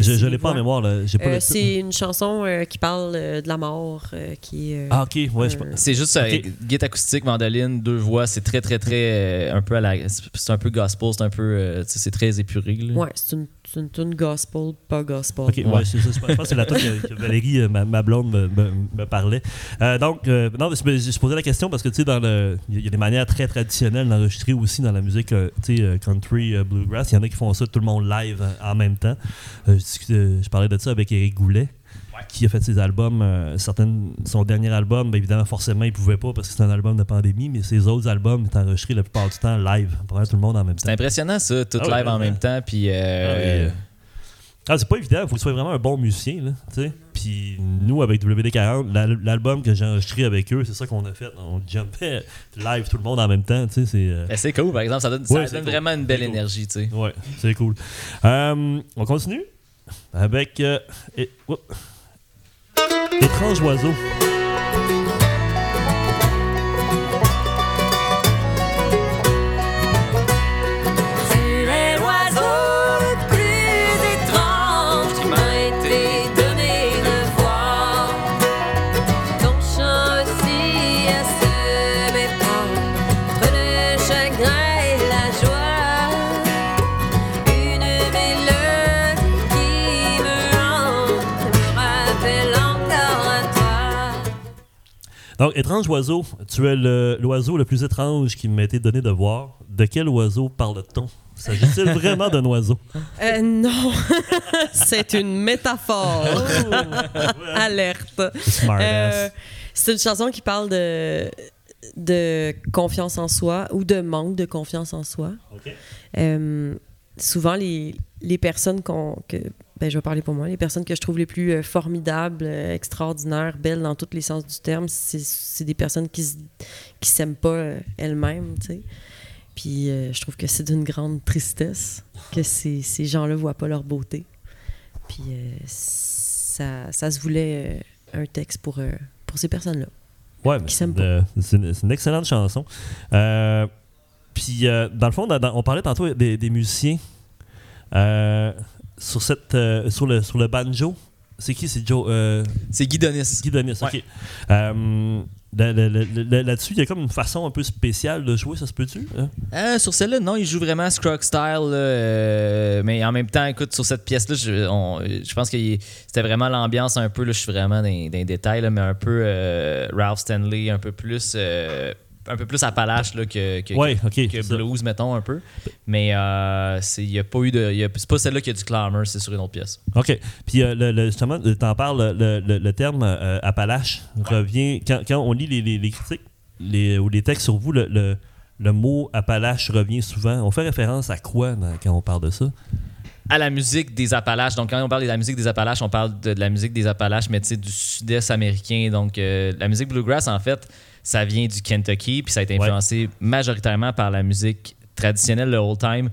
Je, les l'ai pas en mémoire, là. J'ai pas Euh, c'est une chanson euh, qui parle euh, de la mort, euh, qui euh, Ah, ok, ouais, je euh, C'est juste euh, Ok. guitare acoustique, mandoline, deux voix. C'est très, très, très. euh, un peu à la. C'est un peu gospel, c'est un peu. euh, c'est très épuré. là. Ouais, c'est une, c'est une tune gospel, pas gospel. Ok, ouais, Ouais. c'est ça. Je pense que c'est la tune que, que Valérie, euh, ma, ma blonde, me, me- me parlait. Euh, donc, euh, non, mais je, je posais la question parce que, tu sais, dans le. Il y a des manières très traditionnelles d'enregistrer aussi dans la musique, euh, tu sais, country, euh, bluegrass. Il y en a qui font ça, tout le monde live en même temps. Euh, je, je parlais de ça avec Eric Goulet. Qui a fait ses albums, euh, certaines, son dernier album, ben, évidemment, forcément, il pouvait pas parce que c'est un album de pandémie, mais ses autres albums étaient enregistrés la plupart du temps live, pour tout le monde en même temps. C'est impressionnant, ça, tout Ah ouais, live en ouais. même temps. Puis. euh, Ah, euh, ah, c'est pas évident, il faut que tu sois vraiment un bon musicien. Là, tu sais. Puis nous, avec WD40, l'al- l'album que j'ai enregistré avec eux, c'est ça qu'on a fait. On jumpait live tout le monde en même temps. C'est euh, ben, c'est cool, par exemple. Ça donne, ça donne cool. vraiment une belle cool. énergie, tu sais. ouais, c'est cool. Euh, on continue avec euh, et-. Étrange oiseau. Donc, étrange oiseau, tu es l'oiseau le, plus étrange qui m'a été donné de voir. De quel oiseau parle-t-on? S'agit-il vraiment d'un oiseau? Euh, non, c'est une métaphore. Alerte. Smart Euh, c'est une chanson qui parle de, de confiance en soi ou de manque de confiance en soi. Euh, souvent, les, les personnes que, ben, je vais parler pour moi, les personnes que je trouve les plus euh, formidables, euh, extraordinaires, belles dans tous les sens du terme, c'est, des personnes qui, qui s'aiment pas euh, elles-mêmes, tu sais. Puis je trouve que c'est d'une grande tristesse que ces, ces gens-là voient pas leur beauté. Puis ça, ça se voulait un texte pour, pour ces personnes-là. Ouais, qui s'aiment une, c'est une- excellente chanson. Puis, dans le fond, dans- on parlait tantôt des, des musiciens. Sur, cette, euh, sur, le, sur le banjo, c'est qui? C'est Joe euh, C'est Guy Donis. Guy Donis, ok. Ouais. Euh, là- là- là- là- Là-dessus, il y a comme une façon un peu spéciale de jouer, ça se peut-tu hein? Euh, sur celle-là, non, il joue vraiment Scrog Style, euh, mais en même temps, écoute, sur cette pièce-là, je, on- je pense que c'était vraiment l'ambiance un peu, là, je suis vraiment dans, dans les détails, là, mais un peu euh, Ralph Stanley, un peu plus un peu plus Appalache là, que, que, Ouais, ok. que c'est ça. blues, mettons, un peu. Mais euh, c'est- il y a pas eu de. il y a- C'est pas celle-là qui a du clamor, c'est sur une autre pièce. OK. Puis euh, le, le- justement, tu en parles, le, le- le terme euh, Appalache revient. Quand, quand on lit les, les- les critiques les, ou les textes sur vous, le, le- le mot Appalache revient souvent. On fait référence à quoi dans- quand on parle de ça? à la musique des Appalaches. Donc, quand on parle de la musique des Appalaches, on parle de, de la musique des Appalaches, mais tu sais, du sud-est américain. Donc, euh, la musique bluegrass, en fait, ça vient du Kentucky, puis ça a été Ouais. influencé majoritairement par la musique traditionnelle, le old time,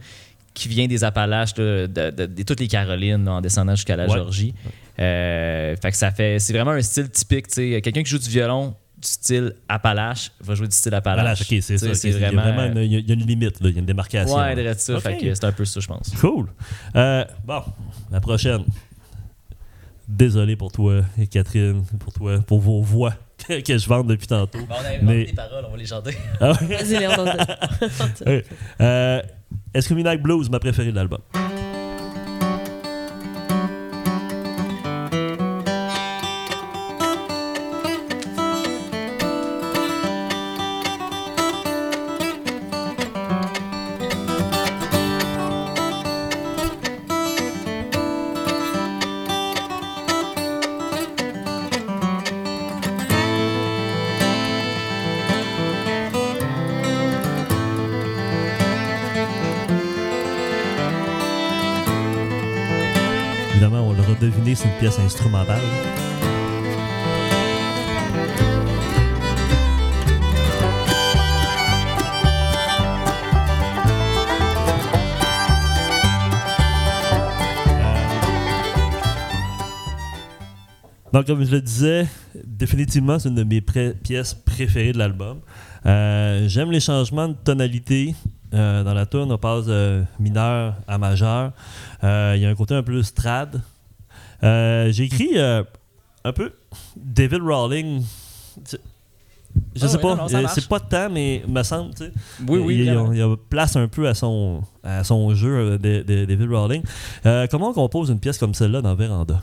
qui vient des Appalaches, de, de- de toutes les Carolines, là, en descendant jusqu'à la Ouais. Georgie. Euh, fait que ça fait, c'est vraiment un style typique. Quelqu'un qui joue du violon du style Appalache va jouer du style Appalache. Voilà, ok, c'est ça. ok, C'est Il y a vraiment. une, il y a- une limite, là, il y a une démarcation. ouais, ça. C'est un peu ça, je pense. Cool. Euh, bon, la prochaine. Désolé pour toi et Catherine, pour toi, pour vos voix que, que je vende depuis tantôt. on a Mais- des paroles, on va les chanter. Ah ouais? Vas-y, Ouais. Euh, Blues, ma préférée de l'album? Instrumentale. Donc, comme je le disais, définitivement, c'est une de mes pièces préférées de l'album. Euh, J'aime les changements de tonalité. Euh, dans la tune, on passe mineur à majeur. Euh, Il y a un côté un peu plus trad. Euh, J'ai écrit euh, un peu David Rawling. C'est- Je Ah sais pas, euh, c'est pas tant, mais me semble, tu sais. Oui, oui, il, il, il place un peu à son, à son jeu de, de- David Rawling. Euh, comment on compose une pièce comme celle-là dans Véranda?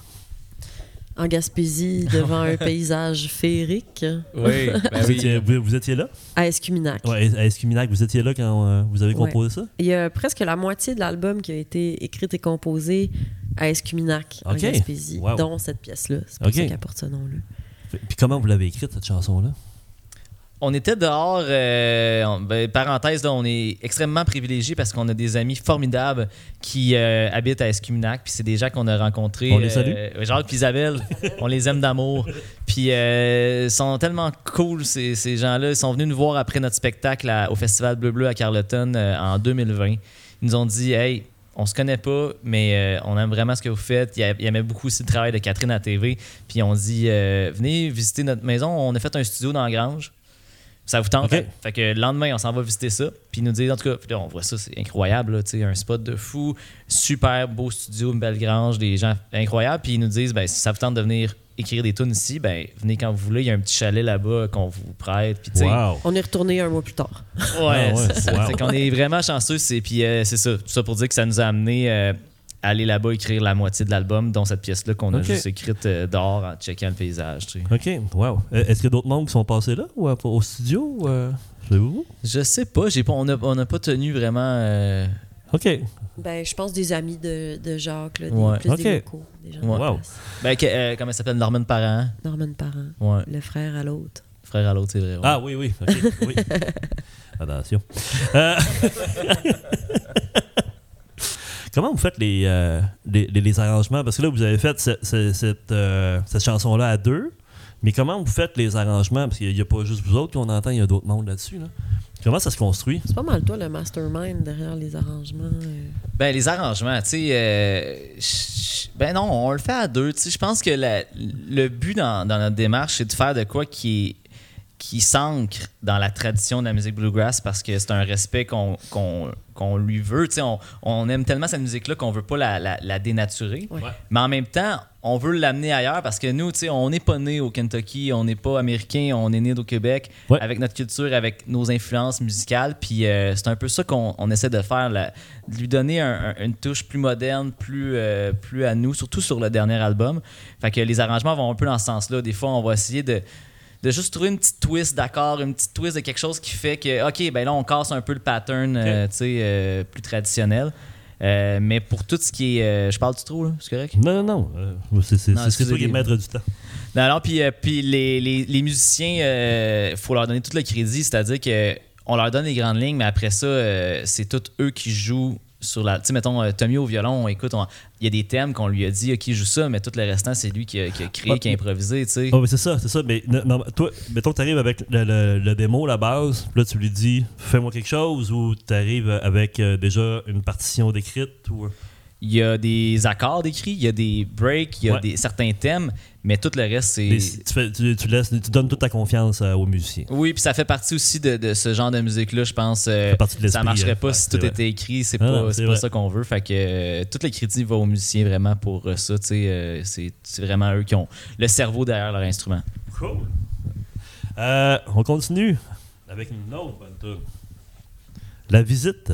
En Gaspésie, devant un paysage féerique, Oui, ben vous, oui. étiez, vous- vous étiez là? à Escuminac. Ouais, à Escuminac, vous étiez là quand euh, vous avez Ouais. composé ça? Il y a presque la moitié de l'album qui a été écrite et composée à Escuminac, en. Gaspésie, Wow. dont cette pièce-là. C'est pour ça qu'elle porte ce nom-là. Puis comment vous l'avez écrite, cette chanson-là? On était dehors, euh, on- ben, parenthèse, là, on est extrêmement privilégiés parce qu'on a des amis formidables qui euh, habitent à Escuminac, puis c'est des gens qu'on a rencontrés. On les salue. euh, Jacques et Isabelle, on les aime d'amour. Puis euh, ils sont tellement cool, ces, ces gens-là. Ils sont venus nous voir après notre spectacle à- au Festival Bleu Bleu à Carleton euh, en 2020. Ils nous ont dit, hey, on se connaît pas, mais euh, on aime vraiment ce que vous faites. Ils a- ils aimaient beaucoup aussi le travail de Catherine à TV. Puis on dit, euh, venez visiter notre maison. On a fait un studio dans la grange. Ça vous tente? Fait que le lendemain, on s'en va visiter ça. Puis ils nous disent, en tout cas, là, on voit ça, c'est incroyable, là, un spot de fou, super beau studio, une belle grange, des gens incroyables. Puis ils nous disent, ben, si ça vous tente de venir écrire des tunes ici, ben, venez quand vous voulez. Il y a un petit chalet là-bas qu'on vous prête. Puis tu sais, Wow! On est retourné un mois plus tard. Ouais, Ah ouais, c'est ça. wow. Qu'on est vraiment chanceux. C'est, puis euh, c'est ça. Tout ça pour dire que ça nous a amené euh, aller là-bas écrire la moitié de l'album, dont cette pièce-là qu'on a juste écrite euh, dehors en checkant le paysage. tu sais. OK, wow. Euh, Est-ce qu'il y a d'autres membres qui sont passés là ou euh, au studio? ou, euh, Savez-vous? Je sais pas. J'ai pas on n'a on n'a pas tenu vraiment. euh, OK. Ben, je pense des amis de, de Jacques, là, des, Ouais. plus Ok. des locaux, des gens Ouais. Wow. ben, que- euh, comment elle s'appelle? Norman Parent. Norman Parent, Ouais. le frère à l'autre. Frère à l'autre, c'est vrai. ouais. Ah oui, oui. OK. oui. Attention. Comment vous faites les, euh, les, les- les arrangements? Parce que là, vous avez fait ce- ce- cette, euh, cette chanson-là à deux. Mais comment vous faites les arrangements? Parce qu'il n'y a pas juste vous autres qu'on entend, il y a d'autres mondes là-dessus. Là. Comment ça se construit? C'est pas mal toi le mastermind derrière les arrangements. euh. Ben, les arrangements, tu sais. euh, ben non, on le fait à deux. Tu sais, je pense que la- le but dans, dans notre démarche, c'est de faire de quoi qui est qui s'ancre dans la tradition de la musique bluegrass parce que c'est un respect qu'on lui veut. Tu sais, on, on aime tellement cette musique-là qu'on veut pas la, la- la dénaturer. Ouais. Mais en même temps, on veut l'amener ailleurs parce que nous, tu sais, on n'est pas né au Kentucky, on n'est pas américain, on est né au Québec Ouais. avec notre culture, avec nos influences musicales. Puis euh, c'est un peu ça qu'on on essaie de faire, de lui donner un- un- une touche plus moderne, plus, euh, plus à nous, surtout sur le dernier album. Fait que les arrangements vont un peu dans ce sens-là. Des fois, on va essayer de de juste trouver une petite twist d'accord, une petite twist de quelque chose qui fait que, OK, ben là, on casse un peu le pattern euh, tu sais, euh, plus traditionnel. Euh, mais pour tout ce qui est. euh, je parle du trop, là, c'est correct? Non, non, non. c'est c'est- toi qui es maître du temps. Non, non, puis, puis les, les, les musiciens, il faut leur donner tout le crédit, c'est-à-dire que on leur donne les grandes lignes, mais après ça, c'est tous eux qui jouent sur la. Tu sais, mettons, Tommy au violon, écoute, on- il y a des thèmes qu'on lui a dit, OK, joue ça, mais tout le restant, c'est lui qui a, qui a créé, qui a improvisé, tu sais. Oh, mais c'est ça, c'est ça. Mais non, toi, mettons que tu arrives avec le, le- le démo, la base, là, tu lui dis fais-moi quelque chose, ou tu arrives avec euh, déjà une partition décrite, ou? Il y a des accords décrits, il y a des breaks, il y a Ouais. des, certains thèmes, mais tout le reste, c'est. Tu, fais- tu- tu laisses, tu donnes toute ta confiance euh, aux musiciens. Oui, puis ça fait partie aussi de, de ce genre de musique-là, je pense. euh, fait de ça l'esprit, marcherait hein. pas si tout vrai. était écrit, c'est Ah pas, pas ça qu'on veut. Fait que euh, toute le crédit va aux musiciens vraiment pour euh, ça, euh, c'est vraiment eux qui ont le cerveau derrière leur instrument. Cool. Euh, on continue avec une autre bonne. La visite.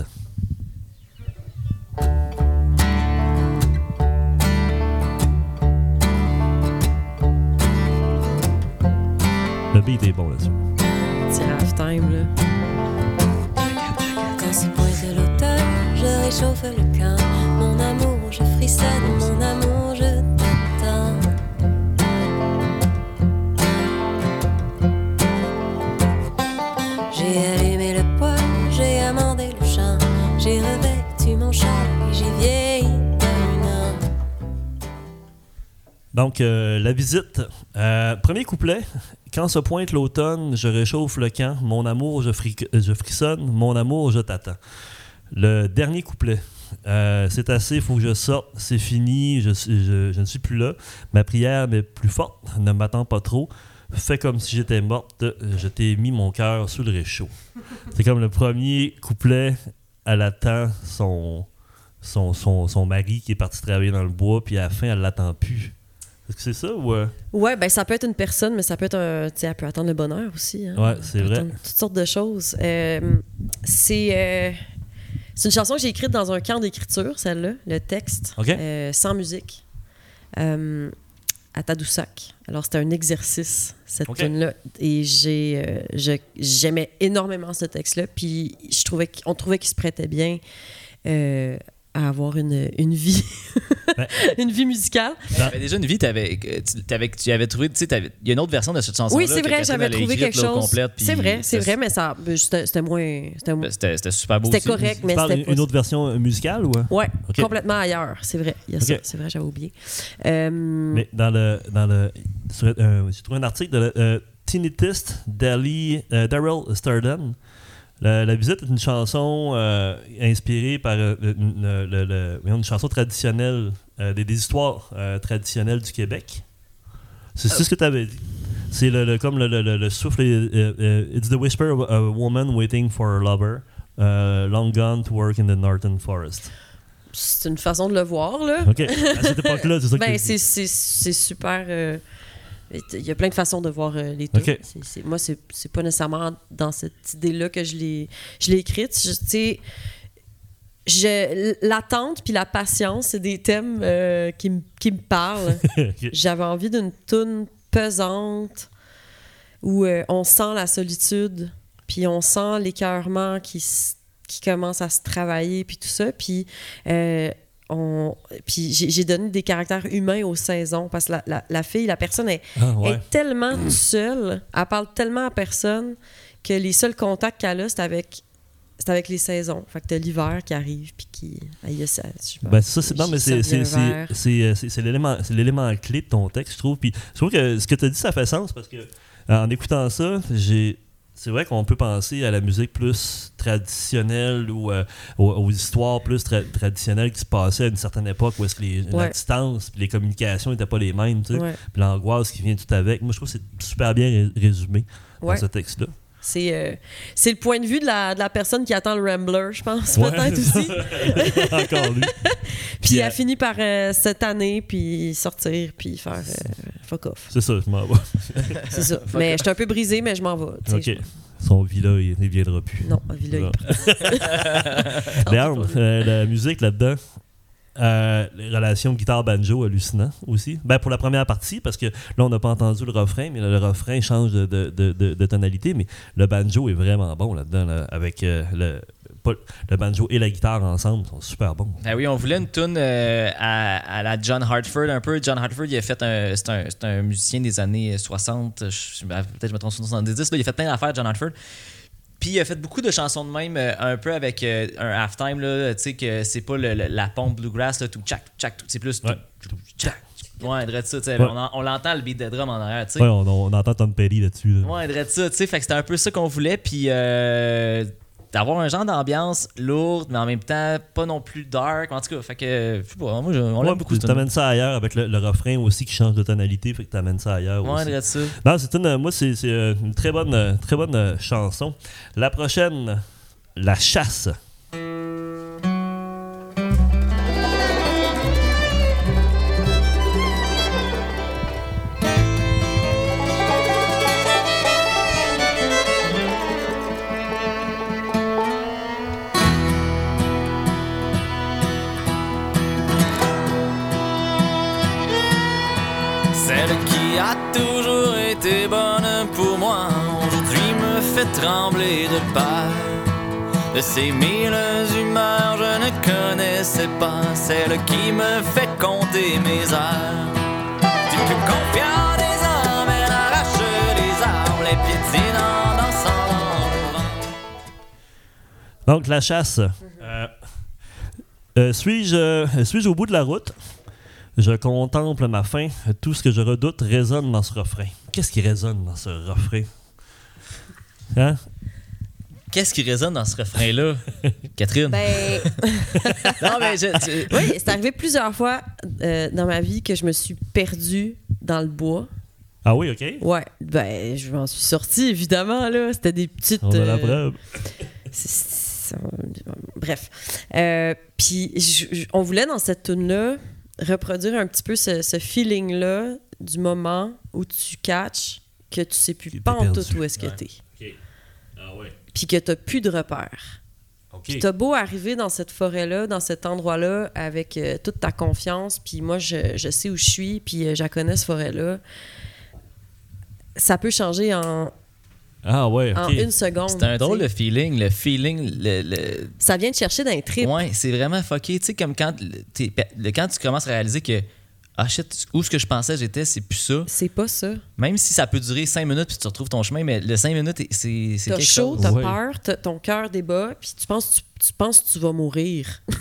Le beat est bon là-dessus. C'est halftime, là. Quand c'est pointe l'automne, je réchauffe le camp. Mon amour, je frissonne, mon amour, je t'attends. J'ai allumé le poêle, j'ai amendé le champ, j'ai revêtu mon châle et j'ai vieilli Donc, euh, la visite. Euh, premier couplet. Quand se pointe l'automne, je réchauffe le camp. Mon amour, je, frissonne. Mon amour, je t'attends. Le dernier couplet. Euh, c'est assez, faut que je sorte. C'est fini, je, ne suis plus là. Ma prière n'est plus forte. Ne m'attends pas trop. Fais comme si j'étais morte. Je t'ai mis mon cœur sous le réchaud. C'est comme le premier couplet. Elle attend son, son mari qui est parti travailler dans le bois, puis à la fin, elle l'attend plus. Est-ce que c'est ça ou. euh, Ouais, ben ça peut être une personne, mais ça peut être un. Tu sais, elle peut attendre le bonheur aussi. hein. Ouais, c'est vrai. Toutes sortes de choses. Euh, c'est. euh, c'est une chanson que j'ai écrite dans un camp d'écriture, celle-là, le texte, sans musique, à Tadoussac. Alors, c'était un exercice, cette OK. tune-là. Et j'ai, j'aimais énormément ce texte-là. Puis, je trouvais qu'on trouvait qu'il se prêtait bien à avoir une, une vie, Ben- une vie musicale. Tu avais déjà une vie, t'avais, euh, tu, t'avais- tu avais trouvé, tu sais, il y a une autre version de cette chanson-là. Oui, c'est vrai, j'avais trouvé écrite, quelque chose. C'est vrai, c'est vrai, mais ça, ben, c'était c'était moins. C'était moins- C'était, c'était super beau C'était aussi. correct, tu mais parles c'était une, autre version euh, musicale ou? Ouais, OK. complètement ailleurs, c'est vrai. Il y a ça, OK. c'est vrai, j'avais oublié. Euh, Mais dans le. Dans le sur, euh, j'ai trouvé un article de euh, Tinnitus Daly- euh, Daryl Sturden. La, la visite est une chanson euh, inspirée par euh, une, le- le- une chanson traditionnelle, euh, des, des histoires euh, traditionnelles du Québec. C'est ce que tu avais dit. C'est le, le- comme le, le- le- le souffle. euh, euh, it's the whisper of a woman waiting for her lover, uh, long gone to work in the northern forest. c'est une façon de le voir, là. OK. À cette époque-là, c'est ça que Ben, c'est super. Il y a plein de façons de voir euh, les c'est- moi, c'est, c'est pas nécessairement dans cette idée-là que je l'ai, je l'ai écrite. Tu sais, je- l'attente puis la patience, c'est des thèmes euh, qui, me- qui me parlent. J'avais envie d'une tune pesante où euh, on sent la solitude, puis on sent l'écœurement qui, qui commence à se travailler, puis tout ça. Puis, on, puis j'ai donné des caractères humains aux saisons, parce que la, la- la fille, la personne est, Ah, ouais. est tellement seule, elle parle tellement à personne que les seuls contacts qu'elle a, c'est avec, c'est avec les saisons. Fait que t'as l'hiver qui arrive, puis qui... Aïe, ça, sais pas. Ben, c'est ça, c'est, non, mais c'est, Ça c'est, euh, c'est- l'élément, c'est l'élément clé de ton texte, je trouve. Puis je trouve que ce que tu as dit, ça fait sens parce que en écoutant ça, j'ai. C'est vrai qu'on peut penser à la musique plus traditionnelle ou euh, aux, aux histoires plus tra- traditionnelles qui se passaient à une certaine époque où est-ce que les, la distance les communications n'étaient pas les mêmes, tu sais. Ouais. Puis l'angoisse qui vient tout avec. Moi, je trouve que c'est super bien ré- résumé Ouais. dans ce texte-là. C'est euh, c'est le point de vue de la, de la personne qui attend le Rambler, je pense, Ouais, peut-être aussi. Encore lui. Puis Puis, elle euh, finit par euh, cette année, puis sortir, puis faire fuck off. C'est ça, je m'en vais. C'est ça. mais je suis un peu brisée, mais je m'en vais. OK. Son vie-là, il ne viendra plus. Non, Villa, il- Léandre, euh, la musique là-dedans, euh, les relations guitare-banjo hallucinant aussi. Ben, pour la première partie, parce que là, on n'a pas entendu le refrain, mais le, refrain change de, de- de- de- de tonalité, mais le banjo est vraiment bon là-dedans, là, avec euh, le, pas- le banjo et la guitare ensemble, sont super bons. Ah oui, on voulait une tune euh, à, à la John Hartford un peu. John Hartford, il a fait un, c'est un, c'est un musicien des années 60, je- ben, peut-être je me trompe sur 70, là, il a fait plein d'affaires, John Hartford. Puis il a fait beaucoup de chansons de même, euh, un peu avec euh, un halftime, là, tu sais, que c'est pas le- le- la pompe bluegrass, là, tout tchac, tchac, tout, c'est plus tout, Ouais. tout, tchac. Ouais, ça, Ouais. on, en- on l'entend le beat de drum en arrière, tu sais. Ouais, on, on entend Tom Petty là-dessus. là. Ouais, drette ça, tu sais, fait que c'était un peu ça qu'on voulait, puis euh, d'avoir un genre d'ambiance lourde, mais en même temps pas non plus dark, en tout cas, fait que, je sais pas, moi, je- on Ouais, l'aime beaucoup, tu t'amènes ça ailleurs avec le, le refrain aussi qui change de tonalité, fait que t'amènes ça ailleurs Ouais, aussi. ça. Non, c'est une, moi, c'est c'est, euh, une très bonne, euh, très bonne euh, chanson. La prochaine, La chasse. De peur. De ces mille humeurs, je ne connaissais pas celle qui me fait compter mes heures. Du plus confiant des hommes, elle arrache les arbres, les dansant dans vent. Donc, La chasse. Euh, euh, Suis-je suis-je au bout de la route? Je contemple ma fin. Tout ce que je redoute résonne dans ce refrain. Qu'est-ce qui résonne dans ce refrain? Hein? Qu'est-ce qui résonne dans ce refrain-là, Catherine? Ben, non, mais je, tu- oui, c'est arrivé plusieurs fois euh, dans ma vie que je me suis perdue dans le bois. Ah oui, OK. Ouais, ben, je m'en suis sortie, évidemment, là. C'était des petites. On a la euh, preuve. bref. Euh, Puis, on voulait dans cette tune-là reproduire un petit peu ce, ce feeling-là du moment où tu catches que tu sais plus pas en tout où est-ce que Ouais. t'es. Ah ouais. Puis que t'as plus de repères. Puis t'as beau arriver dans cette forêt-là, dans cet endroit-là, avec euh, toute ta confiance, puis moi, je, je sais où je suis, puis euh, je la connais, cette forêt-là. Ça peut changer en, Ah ouais, en une seconde. c'est un drôle tu de sais. feeling. Le feeling, le- le, Ça vient te chercher les tripes. Ouais, c'est vraiment fucké. Tu sais, comme quand, le- t'es- le- quand tu commences à réaliser que, ah shit, où ce que je pensais j'étais, c'est plus ça. C'est pas ça. Même si ça peut durer 5 minutes puis tu retrouves ton chemin, mais le 5 minutes, c'est quelque chaud, chose. t'as peur, t'as- ton cœur débat, puis tu penses, tu, tu penses que tu vas mourir.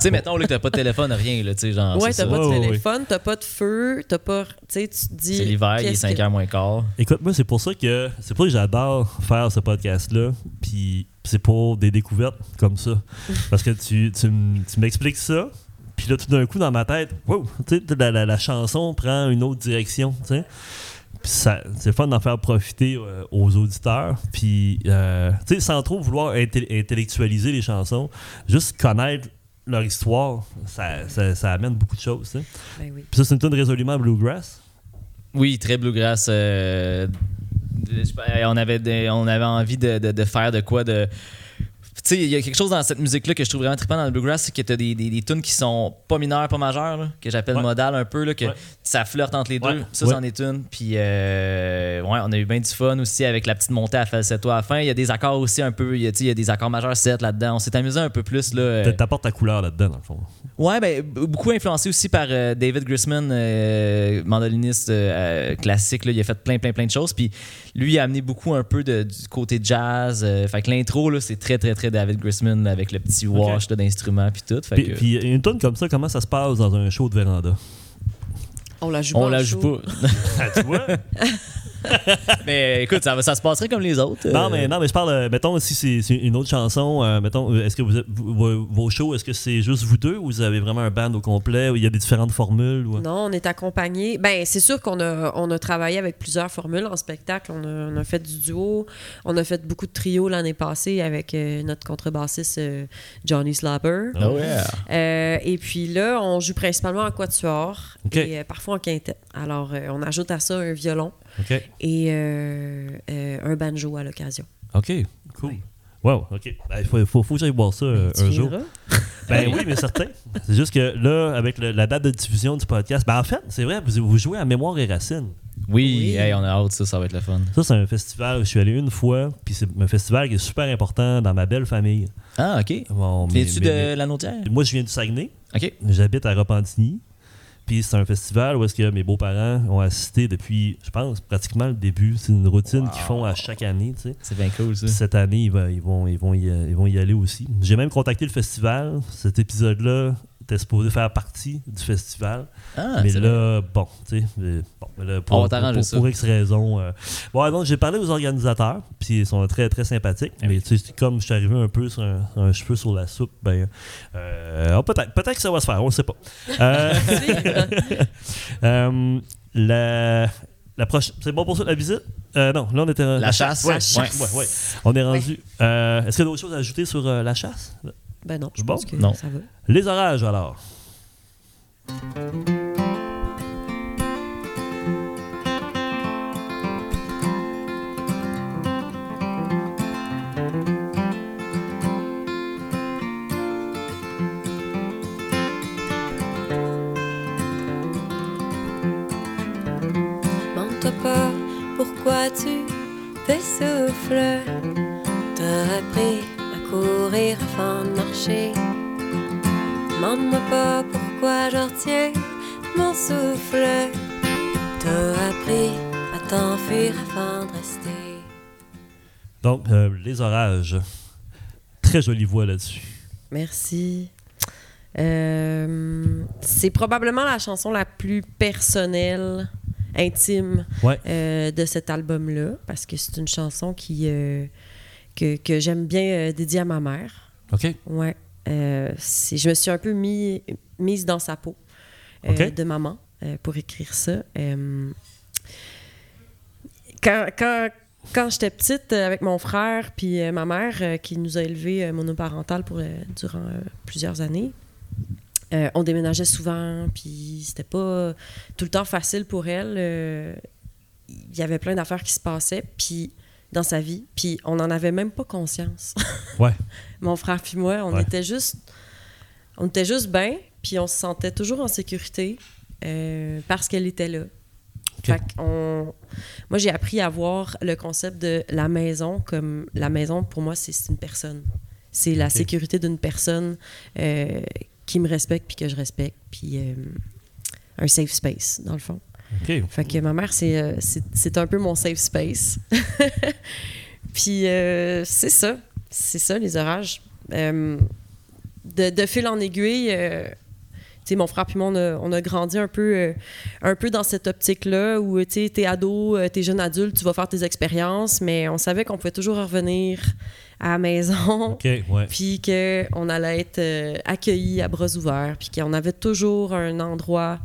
Tu sais, mettons là, que t'as pas de téléphone, rien, là, tu sais, genre. ouais, t'as pas de téléphone, t'as pas de feu, t'as pas. Tu sais, tu te dis. C'est l'hiver, il est qu'est-ce 5 que- h moins quart. Écoute, moi, c'est pour ça que c'est pour ça que j'adore faire ce podcast-là. Puis c'est pour des découvertes comme ça. Parce que tu, tu, tu m'expliques ça. Puis là, tout d'un coup, dans ma tête, wow, tu sais, la, la- la chanson prend une autre direction. tu sais. Puis ça- c'est fun d'en faire profiter euh, aux auditeurs. Puis, euh, tu sais, sans trop vouloir inté- intellectualiser les chansons, juste connaître leur histoire, ça, ça, ça amène beaucoup de choses. Ben oui. Puis ça, c'est une tune résolument bluegrass. Oui, très bluegrass. euh, on, avait des- on avait envie de, de- de faire de quoi de. Sais, il y a quelque chose dans cette musique-là que je trouve vraiment trippant dans le bluegrass, c'est que tu as des, des, des tunes qui sont pas mineures, pas majeures, là, que j'appelle Ouais. modales un peu, là, que Ouais. ça flirte entre les deux. Ouais. Ça, c'en est une. Puis, euh, ouais, on a eu bien du fun aussi avec la petite montée à falsetto à la fin. Il y a des accords aussi un peu, il y a, il y a des accords majeurs 7 là-dedans. On s'est amusé un peu plus. Là, euh, T'apportes ta couleur là-dedans, dans le fond. Ouais, ben, beaucoup influencé aussi par euh, David Grisman, euh, mandoliniste classique. Là. Il a fait plein, plein, plein de choses. Puis lui, il a amené beaucoup un peu de- du côté jazz. fait que l'intro, là, c'est très, très, très David Grisman avec le petit wash d'instruments puis tout. Fait Puis, que, puis une tune comme ça, comment ça se passe dans un show de véranda? On la joue on pas. en la show. joue pas. Ah, tu vois? mais écoute, ça, va- ça se passerait comme les autres. euh. non, mais, non, mais je parle, euh, mettons, si c'est c'est une autre chanson, euh, mettons, euh, est-ce que vous, êtes- vous- vos, shows, est-ce que c'est juste vous deux ou vous avez vraiment un band au complet ou il y a des différentes formules? Ou... Non, on est accompagné. Ben, c'est sûr qu'on a, on a travaillé avec plusieurs formules en spectacle. On a, on a fait du duo. On a fait beaucoup de trios l'année passée avec euh, notre contrebassiste euh, Johnny Slapper. Oh, yeah. Euh, et puis là, on joue principalement en quatuor et euh, parfois en quintette. Alors, euh, on ajoute à ça un violon Et euh, euh, un banjo à l'occasion. OK. Cool. Wow, OK. Il faut, faut, faut que j'aille voir ça euh, Tu un jour. Ben oui, mais certain. C'est juste que là, avec le- la date de diffusion du podcast, ben en fait, c'est vrai, vous, vous jouez à Mémoire et Racines. Oui, Oui. hey, on a hâte, ça, ça va être le fun. Ça, c'est un festival où je suis allé une fois, puis c'est un festival qui est super important dans ma belle famille. Ah, ok. Bon, mais- Viens-tu de mais- la? Moi, je viens du Saguenay. Ok. J'habite à Repentigny. Puis c'est un festival où est-ce que mes beaux-parents ont assisté depuis, je pense, pratiquement le début. C'est une routine qu'ils font à chaque année, tu sais. C'est bien cool, ça. Cette année, ils, vont, ils, vont y, ils vont y aller aussi. J'ai même contacté le festival. Cet épisode-là était supposé faire partie du festival. Ah, mais là, bon, tu sais, bon, là, pour, On va t'arranger pour, ça. pour X raisons. euh, Bon, donc, j'ai parlé aux organisateurs, puis ils sont très, très sympathiques. Ah Mais tu sais, comme je suis arrivé un peu sur un, un cheveu sur la soupe, ben, euh, oh, peut-être, peut-être que ça va se faire, on ne sait pas. Euh, euh, la, la prochaine, c'est bon pour ça la visite? Euh, non, là on était La chasse. La chasse. ouais, ouais, ouais. On est rendu. Euh, Est-ce qu'il y a d'autres choses à ajouter sur euh, la chasse? Ben non, je Bon, pense que non. ça va. Les orages alors. Pourquoi tu t'essouffles. T'as appris à courir afin de marcher. Demande-moi pas pourquoi je retiens mon souffle. T'as appris à t'enfuir afin de rester. Donc, euh, les orages. Très jolie voix là-dessus. Merci. Euh, c'est probablement la chanson la plus personnelle, intime Ouais. euh, de cet album-là, parce que c'est une chanson qui, euh, que, que j'aime bien euh, dédier à ma mère. OK. Ouais. Euh, je me suis un peu mis, mise dans sa peau euh, de maman pour écrire ça. Quand quand, quand j'étais petite, avec mon frère puis euh, ma mère, euh, qui nous a élevés euh, monoparentales pour, durant plusieurs années, on déménageait souvent, puis c'était pas tout le temps facile pour elle. Il y avait plein d'affaires qui se passaient, puis dans sa vie, puis on n'en avait même pas conscience. Ouais. Mon frère puis moi, on Ouais. était juste, on était juste bien, puis on se sentait toujours en sécurité euh, parce qu'elle était là. Fait qu'on- moi, j'ai appris à voir le concept de la maison comme la maison, pour moi, c'est une personne. C'est la sécurité d'une personne euh, qui me respecte puis que je respecte, puis euh, un safe space, dans le fond. OK. Fait que ma mère, c'est, euh, c'est, c'est un peu mon safe space. Puis euh, c'est ça. C'est ça, les orages. Euh, de, de fil en aiguille, euh, tu mon frère puis moi, on a, on a grandi un peu, euh, un peu dans cette optique-là où tu t'es ado, euh, t'es jeune adulte, tu vas faire tes expériences, mais on savait qu'on pouvait toujours revenir à la maison ouais. puis qu'on allait être euh, accueillis à bras ouverts, puis qu'on avait toujours un endroit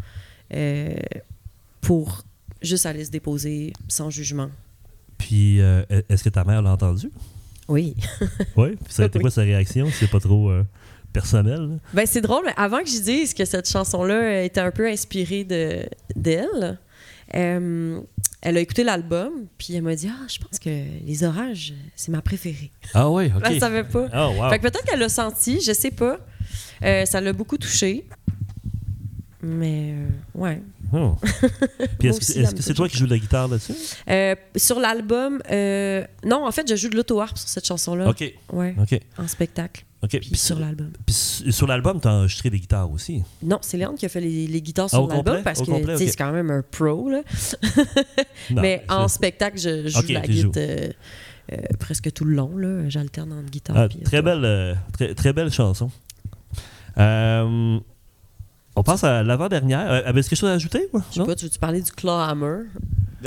pour juste aller se déposer sans jugement. Puis, euh, est-ce que ta mère l'a entendu? Oui. Oui. Puis ça a été quoi sa réaction? C'est pas trop euh, personnel? là? Ben c'est drôle, mais avant que je dise que cette chanson-là était un peu inspirée de d'elle, euh, elle a écouté l'album, puis elle m'a dit Ah, je pense que Les Orages, c'est ma préférée. Ah oui, OK. Elle savait pas. Oh, wow. Fait que peut-être qu'elle l'a senti, je sais pas. Euh, ça l'a beaucoup touché. Mais, euh, ouais. Oh. Puis est-ce que c'est toi qui joues de la guitare là-dessus? Euh, sur l'album, euh, non, en fait, je joue de l'auto-harpe sur cette chanson-là. OK. Ouais, OK. en spectacle. OK. Puis Puis sur l'album. Puis su- sur l'album, t'as enregistré des guitares aussi? Non, c'est Léandre qui a fait les, les guitares Ah, sur l'album parce que tu c'est quand même un pro. Là. Non, Mais en spectacle, je joue Ok, de la tu guitare presque tout le long. là. J'alterne entre guitare. Ah, très, belle, euh, très, très belle chanson. Euh, on passe à l'avant-dernière. Euh, Avais-tu quelque chose à ajouter? moi? Je sais Non? pas, tu veux-tu parler du claw hammer?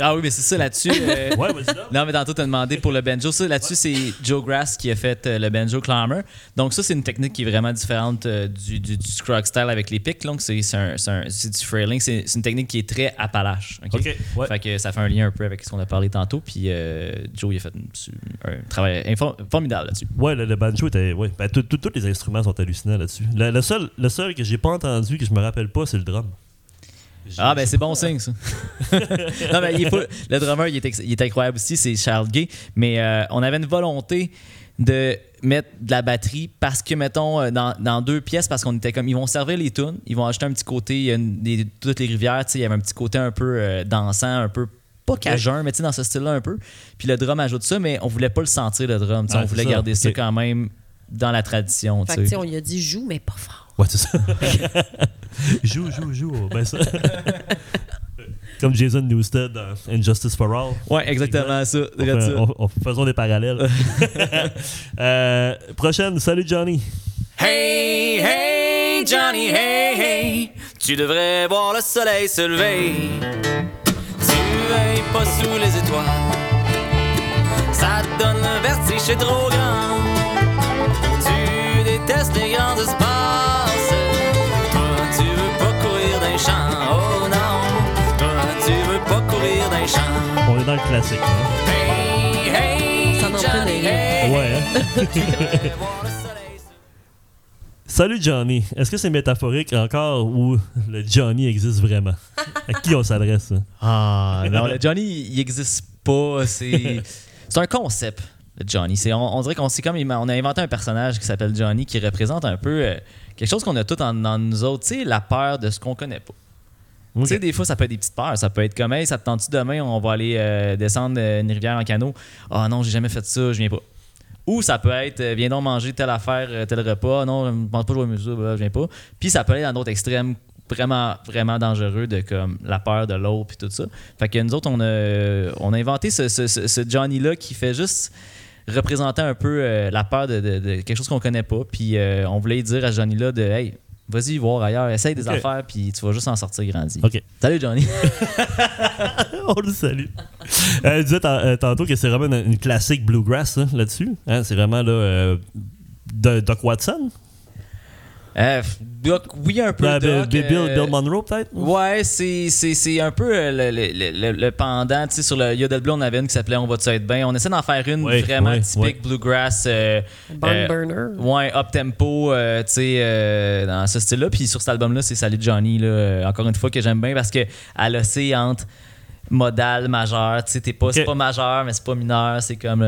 Ah oui, mais c'est ça là-dessus. euh, Ouais. Non, mais tantôt, t'as demandé pour le banjo. Ça, là-dessus, c'est Joe Grass qui a fait euh, le banjo climber. Donc, ça, c'est une technique qui est vraiment différente euh, du, du, du scrog style avec les pics. Donc, c'est c'est un- c'est un- c'est du frailing. C'est une technique qui est très appalache. OK? Ouais. Fait que ça fait un lien un peu avec ce qu'on a parlé tantôt. Puis euh, Joe, il a fait un, un travail formidable là-dessus. Ouais, le, le banjo était. Ouais, ben, tous les instruments sont hallucinants là-dessus. Le, le seul, le seul que j'ai pas entendu, que je me rappelle pas, c'est le drum. Ah, ben c'est bon signe, ça. non, mais il est pas- le drummer, il est, ex- il est incroyable aussi, c'est Charles Gay. Mais euh, on avait une volonté de mettre de la batterie parce que, mettons, euh, dans, dans deux pièces, parce qu'on était comme, ils vont servir les tunes, ils vont ajouter un petit côté, il y a une- des- toutes les rivières, tu sais, il y avait un petit côté un peu euh, dansant, un peu pas cajun, mais tu sais, dans ce style-là un peu. Puis le drum ajoute ça, mais on voulait pas le sentir, le drum. Ah, on voulait ça. garder ça quand même dans la tradition. Fait tu que, tu sais. sais, on lui a dit joue, mais pas fort. Ouais, c'est ça. joue, joue, joue. Ben ça. Comme Jason Newsted dans Injustice for All. Ouais, exactement ça. On regarde fait- ça. on- on- faisons des parallèles. Euh, prochaine, salut Johnny. Hey, hey, Johnny, hey, hey, tu devrais voir le soleil se lever. Tu veilles pas sous les étoiles, ça te donne le vertige, c'est trop grand. Tu détestes les grands espaces, On est dans le classique. hein. Hey, hey, Ça en prend Johnny, des hey, Ouais, hein? Salut Johnny. Est-ce que c'est métaphorique encore ou le Johnny existe vraiment? À qui on s'adresse? ça? Ah, non, le Johnny, il existe pas. C'est c'est un concept, le Johnny. C'est, on, on dirait qu'on comme on a inventé un personnage qui s'appelle Johnny qui représente un peu euh, quelque chose qu'on a tout en, en nous autres. Tu sais, la peur de ce qu'on connaît pas. Tu sais, des fois, ça peut être des petites peurs. Ça peut être comme, hey, ça te tente-tu demain, on va aller euh, descendre euh, une rivière en canot? Ah non, j'ai jamais fait ça, je viens pas. Ou ça peut être, euh, viens donc manger telle affaire, tel repas. Non, je ne pense pas jouer à la bah, je viens pas. Puis ça peut aller dans d'autres extrêmes vraiment, vraiment dangereux de comme la peur de l'autre puis tout ça. Fait que nous autres, on a, on a inventé ce, Johnny-là qui fait juste représenter un peu la peur de, quelque chose qu'on connaît pas. Puis on voulait dire à Johnny-là de, hey, vas-y voir ailleurs, essaye des affaires, puis tu vas juste en sortir grandi. Ok. Salut Johnny. on le salue. Euh, je disais tan- euh, tantôt que c'est vraiment une, une classique bluegrass hein, là-dessus. Hein, c'est vraiment là, euh, de- Doc Watson. Euh, Doc, oui, un peu. Ben, Bill, Doc, Bill- Bill- euh, Bill Monroe, peut-être? Ouais, c'est, c'est, c'est un peu euh, le, le- le- le pendant. Tu sais, sur le Yodel Blue, on avait une qui s'appelait On va-tu être bien. On essaie d'en faire une Ouais, vraiment ouais, typique ouais. bluegrass. euh, euh, burner. Ouais, up tempo, euh, tu sais, euh, dans ce style-là. Puis sur cet album-là, c'est Salut Johnny, là, encore une fois, que j'aime bien parce que elle a c'est entre modal, majeur. Tu sais, t'es pas, c'est Ok. pas majeur, mais c'est pas mineur. C'est comme.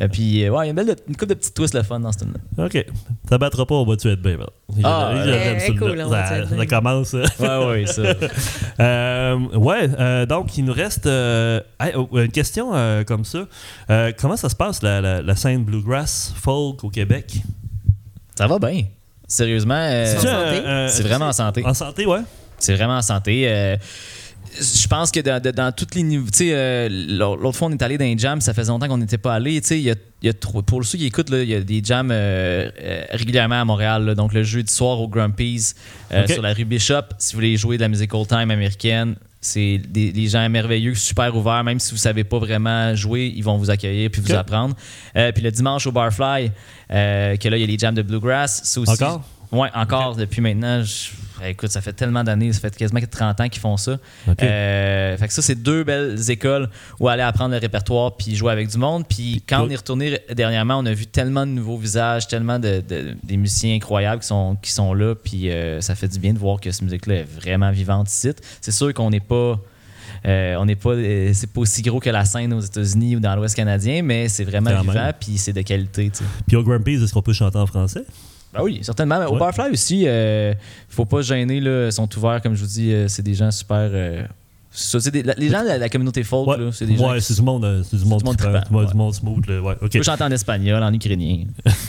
Euh, euh, puis, euh, ouais, il y a une, belle, une couple de petits twists le fun dans ce tune-là. Ok. Ça battra pas, on va-tu être bien. Ah, J'aime- ça, cool, là. ça, ça commence. euh. Ouais, ouais, ça. Euh, ouais, euh, donc il nous reste euh, oh, une question euh, comme ça. Euh, comment ça se passe la, la- la scène bluegrass folk au Québec? ça va bien. Sérieusement, euh, C'est en Tu- santé? euh, c'est vraiment en santé. En santé, ouais. C'est vraiment en santé. Je pense que dans, dans tous les niveaux. Tu sais, euh, l'autre fois, on est allé dans un jam, ça faisait longtemps qu'on n'était pas allé. Tu sais, il y a, il y a trop- pour ceux qui écoutent, il y a des jams euh, euh, régulièrement à Montréal. là. donc, le jeudi soir au Grumpy's, sur la rue Bishop, si vous voulez jouer de la musique old time américaine, c'est des, des gens merveilleux, super ouverts. Même si vous savez pas vraiment jouer, ils vont vous accueillir puis vous apprendre. Puis le dimanche au Barfly, euh, que là, il y a les jams de Bluegrass. aussi- Encore? Ouais, encore depuis maintenant. je- écoute, ça fait tellement d'années, ça fait quasiment 30 ans qu'ils font ça. Euh, fait que ça, c'est deux belles écoles où aller apprendre le répertoire puis jouer avec du monde. Puis quand on est retourné dernièrement, on a vu tellement de nouveaux visages, tellement de, de- des musiciens incroyables qui sont, qui sont là. Puis euh, ça fait du bien de voir que cette musique-là est vraiment vivante ici. C'est sûr qu'on n'est pas. euh, on n'est pas, euh, c'est pas aussi gros que la scène aux États-Unis ou dans l'Ouest canadien, mais c'est vraiment vivant puis c'est de qualité. tu sais. Puis au Grumpy's, est-ce qu'on peut chanter en français? Ben oui, certainement. Mais Au. Barfly aussi, euh, faut pas se gêner. Là, ils sont ouverts, comme je vous dis, euh, c'est des gens super. euh, ça, c'est des- la- les gens de la, la communauté folk, là, c'est des gens ouais qui c'est du monde, euh, c'est du monde, du monde trippant, ouais, ouais. du monde smooth. là, ouais, ok. chanter en espagnol, en ukrainien.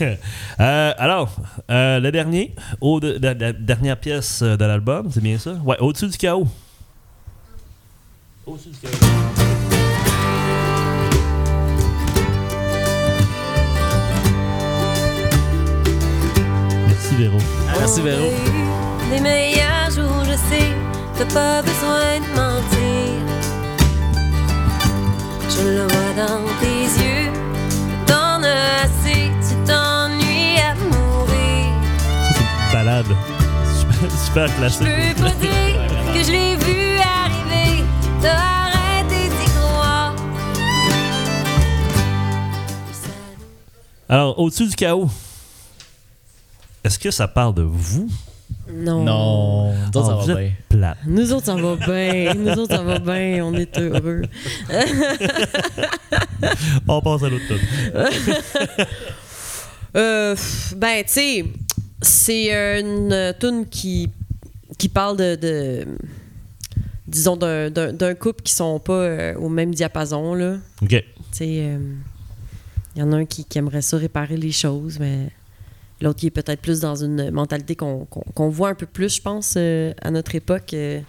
Euh, alors, euh, le dernier, au de, la, la dernière pièce euh, de l'album, c'est bien ça? Ouais, au-dessus du chaos. Au-dessus du chaos. Merci Véro. Ah, merci Véro. Des meilleurs jours, je sais, t'as pas besoin de mentir. Je le vois dans tes yeux, t'en as assez, tu t'ennuies à mourir. Ça, c'est une balade. Super, super Je classique. peux pas dire que je l'ai vu arriver, t'as arrêté d'y croire. Alors, au-dessus du chaos. Est-ce que ça parle de vous? Non. Non, nous autres, Ah, ça vous va bien. plate. Nous autres, ça va bien. Nous autres, ça va bien. On est heureux. On passe à l'autre tour. Euh, ben, tu sais, c'est une tune qui, qui parle de. de- disons, d'un- d'un d'un couple qui sont pas euh, au même diapason, là. OK. Tu sais, il y en a un qui, qui aimerait ça réparer les choses, mais L'autre qui est peut-être plus dans une mentalité qu'on voit un peu plus, je pense, euh, à notre époque, euh,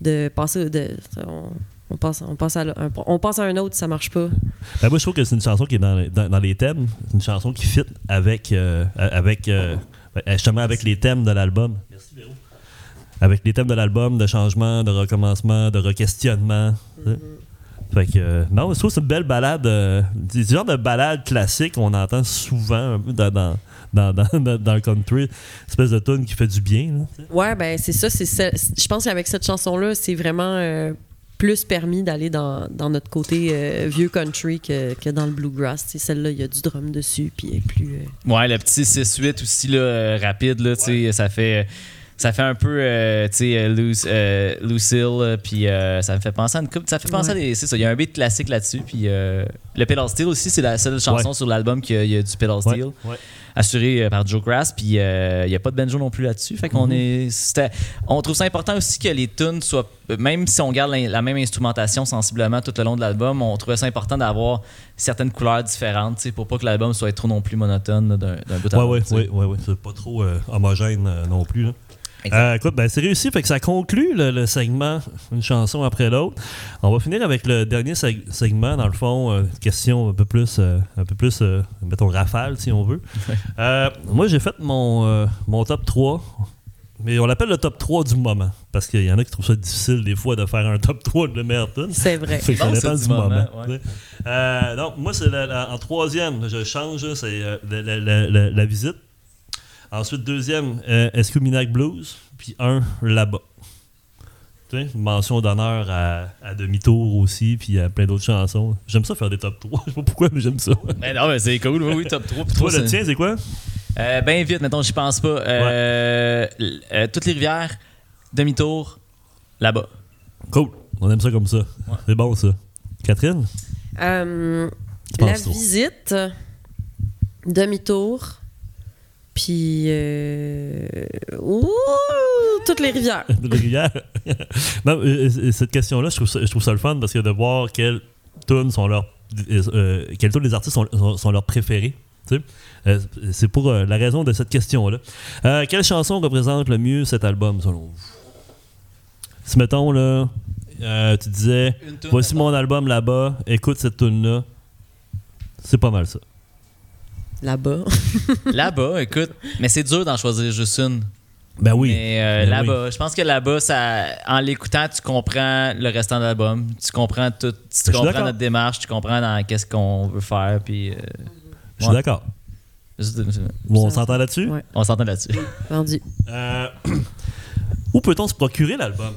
de passer. De, on, on passe, on, passe à, un, on passe à un autre, ça marche pas. Ben, moi, je trouve que c'est une chanson qui est dans, les- dans, dans les thèmes. C'est une chanson qui fit avec, euh, avec justement avec les thèmes de l'album. Merci, Véro. Avec les thèmes de l'album, de changement, de recommencement, de re-questionnement. sais. Fait que, euh, non, je trouve que c'est une belle balade. euh, c'est le genre de balade classique qu'on entend souvent un peu dans, dans, dans, dans- dans- dans le country. Espèce de tune qui fait du bien. là. Ouais, ben c'est ça. c'est ça. Je pense qu'avec cette chanson-là, c'est vraiment euh, plus permis d'aller dans, dans notre côté euh, vieux country que, que dans le bluegrass. Celle-là, il y a du drum dessus, puis elle est plus. euh, Ouais, le petit 6-8 aussi, là, euh, rapide, là, tu sais, ça fait. Ça fait un peu, euh, tu sais, Luc- euh, Lucille, euh, puis euh, ça me fait penser à une coupe. Ça fait penser à Ouais. des. C'est ça, il y a un beat classique là-dessus, puis euh, le pedal steel aussi, c'est la seule chanson Ouais. sur l'album qui a, y a du pedal steel, Ouais, ouais. Assuré euh, par Joe Crass, puis euh, il n'y a pas de banjo non plus là-dessus. Fait qu'on Mhm. est. On trouve ça important aussi que les tunes soient. Même si on garde la, la même instrumentation sensiblement tout le long de l'album, on trouvait ça important d'avoir certaines couleurs différentes, pour pas que l'album soit trop non plus monotone d'un d'un bout à l'autre. ouais, ouais, ouais. C'est pas trop euh, homogène euh, non plus. là. Euh, écoute, ben, c'est réussi, fait que ça conclut le, le segment, une chanson après l'autre. On va finir avec le dernier seg- segment, dans le fond, euh, question un peu plus, euh, un peu plus euh, mettons, rafale, si on veut. Euh, moi, j'ai fait mon, euh, mon top 3, mais on l'appelle le top 3 du moment, parce qu'il y en a qui trouvent ça difficile des fois de faire un top 3 de meilleure tune. C'est vrai. Fait que ça dépend du du moment. ouais. Euh, donc, moi, c'est en troisième, je change, c'est euh, la, la- la- la- la visite. Ensuite, deuxième, euh, Escuminac Blues? Puis un, là-bas. Tu sais, une mention d'honneur à, à Demi-Tour aussi, puis à plein d'autres chansons. J'aime ça faire des top 3. Je sais pas pourquoi, mais j'aime ça. Mais non, mais c'est cool. Oui, oui, top 3. Toi, le tien, c'est quoi? Euh, ben vite, mettons, j'y pense pas. Euh, euh, toutes les rivières, demi-tour, là-bas. Cool. On aime ça comme ça. C'est bon, ça. Catherine? Euh, la visite, demi-tour, puis. euh, ouh, toutes les rivières. de la rivière. non, euh, euh, cette question-là, je trouve, ça, je trouve ça le fun parce que de voir quelles tunes sont leurs. euh, quelles tunes les artistes sont, sont, sont leurs préférés. tu sais. Euh, c'est pour euh, la raison de cette question-là. Euh, quelle chanson représente le mieux cet album, selon vous? Si, mettons, là, euh, tu disais Voici mon album là-bas, écoute cette tune-là. C'est pas mal ça. Là-bas. Là-bas, écoute, mais c'est dur d'en choisir juste une. Ben oui. Mais euh, Ben là-bas, je pense que là-bas, ça, en l'écoutant, tu comprends le restant de l'album. Tu comprends tout. Tu comprends notre démarche, tu comprends dans qu'est-ce qu'on veut faire. Puis, euh, Je suis ouais. d'accord. Bon, on s'entend là-dessus? Ouais. on s'entend là-dessus. Vendu. Euh, où peut-on se procurer l'album?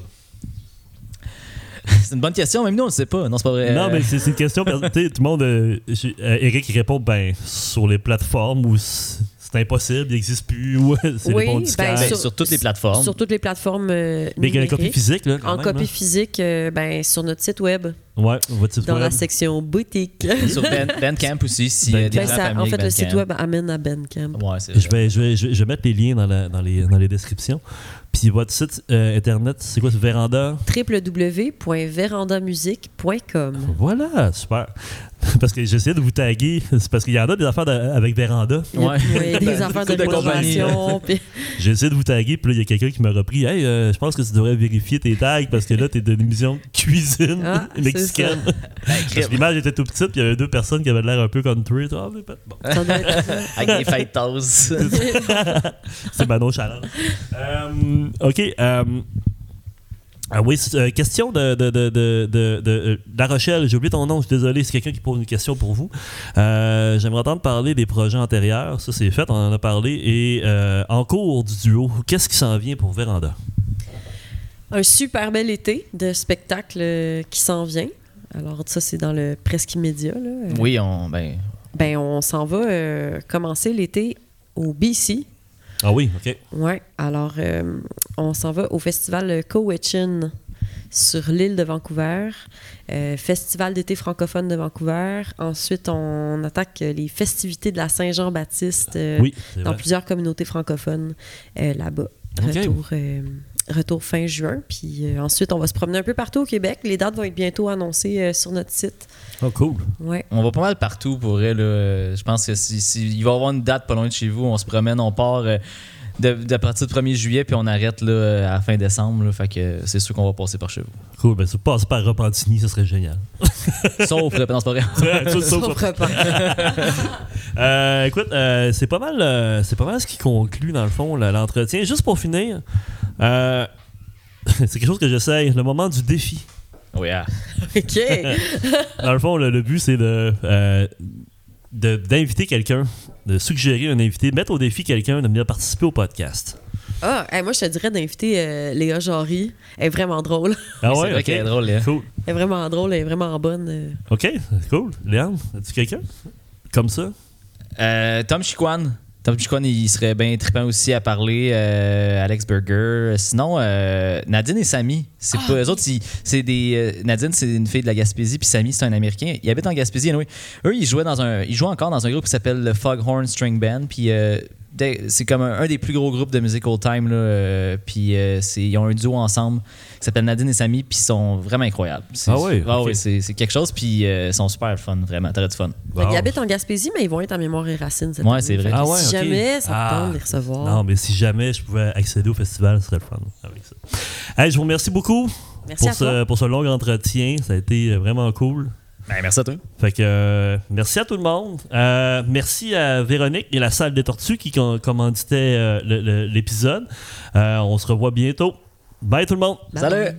C'est une bonne question, même nous, on le sait pas. Non, c'est pas vrai. Non, mais c'est une question. tout le monde. euh, euh, Eric il répond ben, sur les plateformes où c'est impossible, il n'existe plus, ou c'est Oui, ben. Ben, sur- sur, toutes les plateformes. Sur toutes les plateformes euh, Mais il y a la copie physique, là. quand En même, copie hein. physique, euh, ben, sur notre site web, Ouais, votre site dans la section boutique. sur Ben- Bandcamp aussi, si Ben- des Ben, gens ça- familiers en fait, le site web amène à Bandcamp. Ouais, je, vais, je, vais, je vais mettre les liens dans, la- dans, les, dans les descriptions. Puis votre site euh, internet, c'est quoi? C'est Véranda? www.verandamusique.com. Voilà, super. Parce que j'essaie de vous taguer. C'est parce qu'il y en a des affaires de- avec Véranda. Ouais. a des Ben, affaires de de compagnie. coloration. puis- J'ai essayé de vous taguer, puis là, il y a quelqu'un qui m'a repris. Hey, euh, je pense que tu devrais vérifier tes tags parce que là, t'es d'une émission de cuisine Ah, mexicaine. Ben, Parce que l'image était tout petite, puis il y avait deux personnes qui avaient l'air un peu country. Ah, mais pas- bon. Avec des fêtes tasses. c'est Manon Challenge. Euh, ok. euh, ah oui, c'est, euh, question de, de, de, de, de- de- euh, La Rochelle. J'ai oublié ton nom, je suis désolé. C'est quelqu'un qui pose une question pour vous. Euh, J'aimerais entendre parler des projets antérieurs. Ça, c'est fait, on en a parlé. Et euh, en cours du duo, qu'est-ce qui s'en vient pour Véranda? Un super bel été de spectacle qui s'en vient. Alors, ça, c'est dans le presque immédiat. Là. Oui, on. Ben, Ben, on s'en va euh, commencer l'été au BC. Ah oui, ok. Ouais. Alors, euh, on s'en va au festival Cowichan sur l'île de Vancouver. Euh, festival d'été francophone de Vancouver. Ensuite, on attaque les festivités de la Saint-Jean-Baptiste euh, Oui, dans vrai. plusieurs communautés francophones là-bas. Retour retour fin juin. Puis euh, ensuite, on va se promener un peu partout au Québec. Les dates vont être bientôt annoncées euh, sur notre site. Oh, cool. Ouais. On va pas mal partout pour. Euh, Je pense que si, si- il va y avoir une date pas loin de chez vous, on se promène, on part euh, de, de partir du 1er juillet, puis on arrête là, à la fin décembre. là. fait que c'est sûr qu'on va passer par chez vous. Cool. Ben, si vous passez par Repentigny, ça serait génial. Sauf, non, c'est pas vrai. Ça, ça, ça, Sauf. Euh, écoute, euh, c'est pas mal, euh, c'est pas mal ce qui conclut dans le fond le- l'entretien. Juste pour finir, euh, c'est quelque chose que j'essaye. Le moment du défi. Oui, ah. OK. Dans le fond, le, le but c'est de euh, de- d'inviter quelqu'un, de suggérer un invité, mettre au défi quelqu'un de venir participer au podcast. Ah, hey, moi, je te dirais d'inviter euh, Léa Jarry. Elle est vraiment drôle. Ah c'est ouais, vrai ok. qu'elle est drôle. hein. Cool. Elle est vraiment drôle, elle est vraiment bonne. euh. Ok, cool. Léane, as-tu quelqu'un? Comme ça? Euh, Tom Chiquan. Tom Chiquan, il serait bien trippant aussi à parler. euh, Alex Burger. Sinon, euh, Nadine et Samy. C'est Ah, pas eux autres. C'est des. euh, Nadine, c'est une fille de la Gaspésie, puis Samy, c'est un Américain. Ils habitent en Gaspésie. anyway. Eux, ils jouaient dans un. Ils jouent encore dans un groupe qui s'appelle le Foghorn String Band. Puis euh, c'est comme un, un des plus gros groupes de musique old time. Là, euh, puis euh, c'est- ils ont un duo ensemble qui s'appelle Nadine et Samy, puis ils sont vraiment incroyables. C'est- Ah oui, ok. ouais, c'est c'est quelque chose, puis euh, ils sont super fun, vraiment. T'aurais du fun. Bon. habitent en Gaspésie, mais ils vont être en mémoire et racines cette Ouais, année. c'est vrai. Ah ouais, si ok. jamais ça Ah. tente de les recevoir. Non, mais si jamais je pouvais accéder au festival, ce serait le fun avec ça. Hey, je vous remercie beaucoup Merci pour à toi. ce, pour ce long entretien. Ça a été vraiment cool. Ben, merci à toi. Euh, merci à tout le monde. Euh, merci à Véronique et la salle des tortues qui commanditait euh, l'épisode. Euh, on se revoit bientôt. Bye tout le monde. Salut.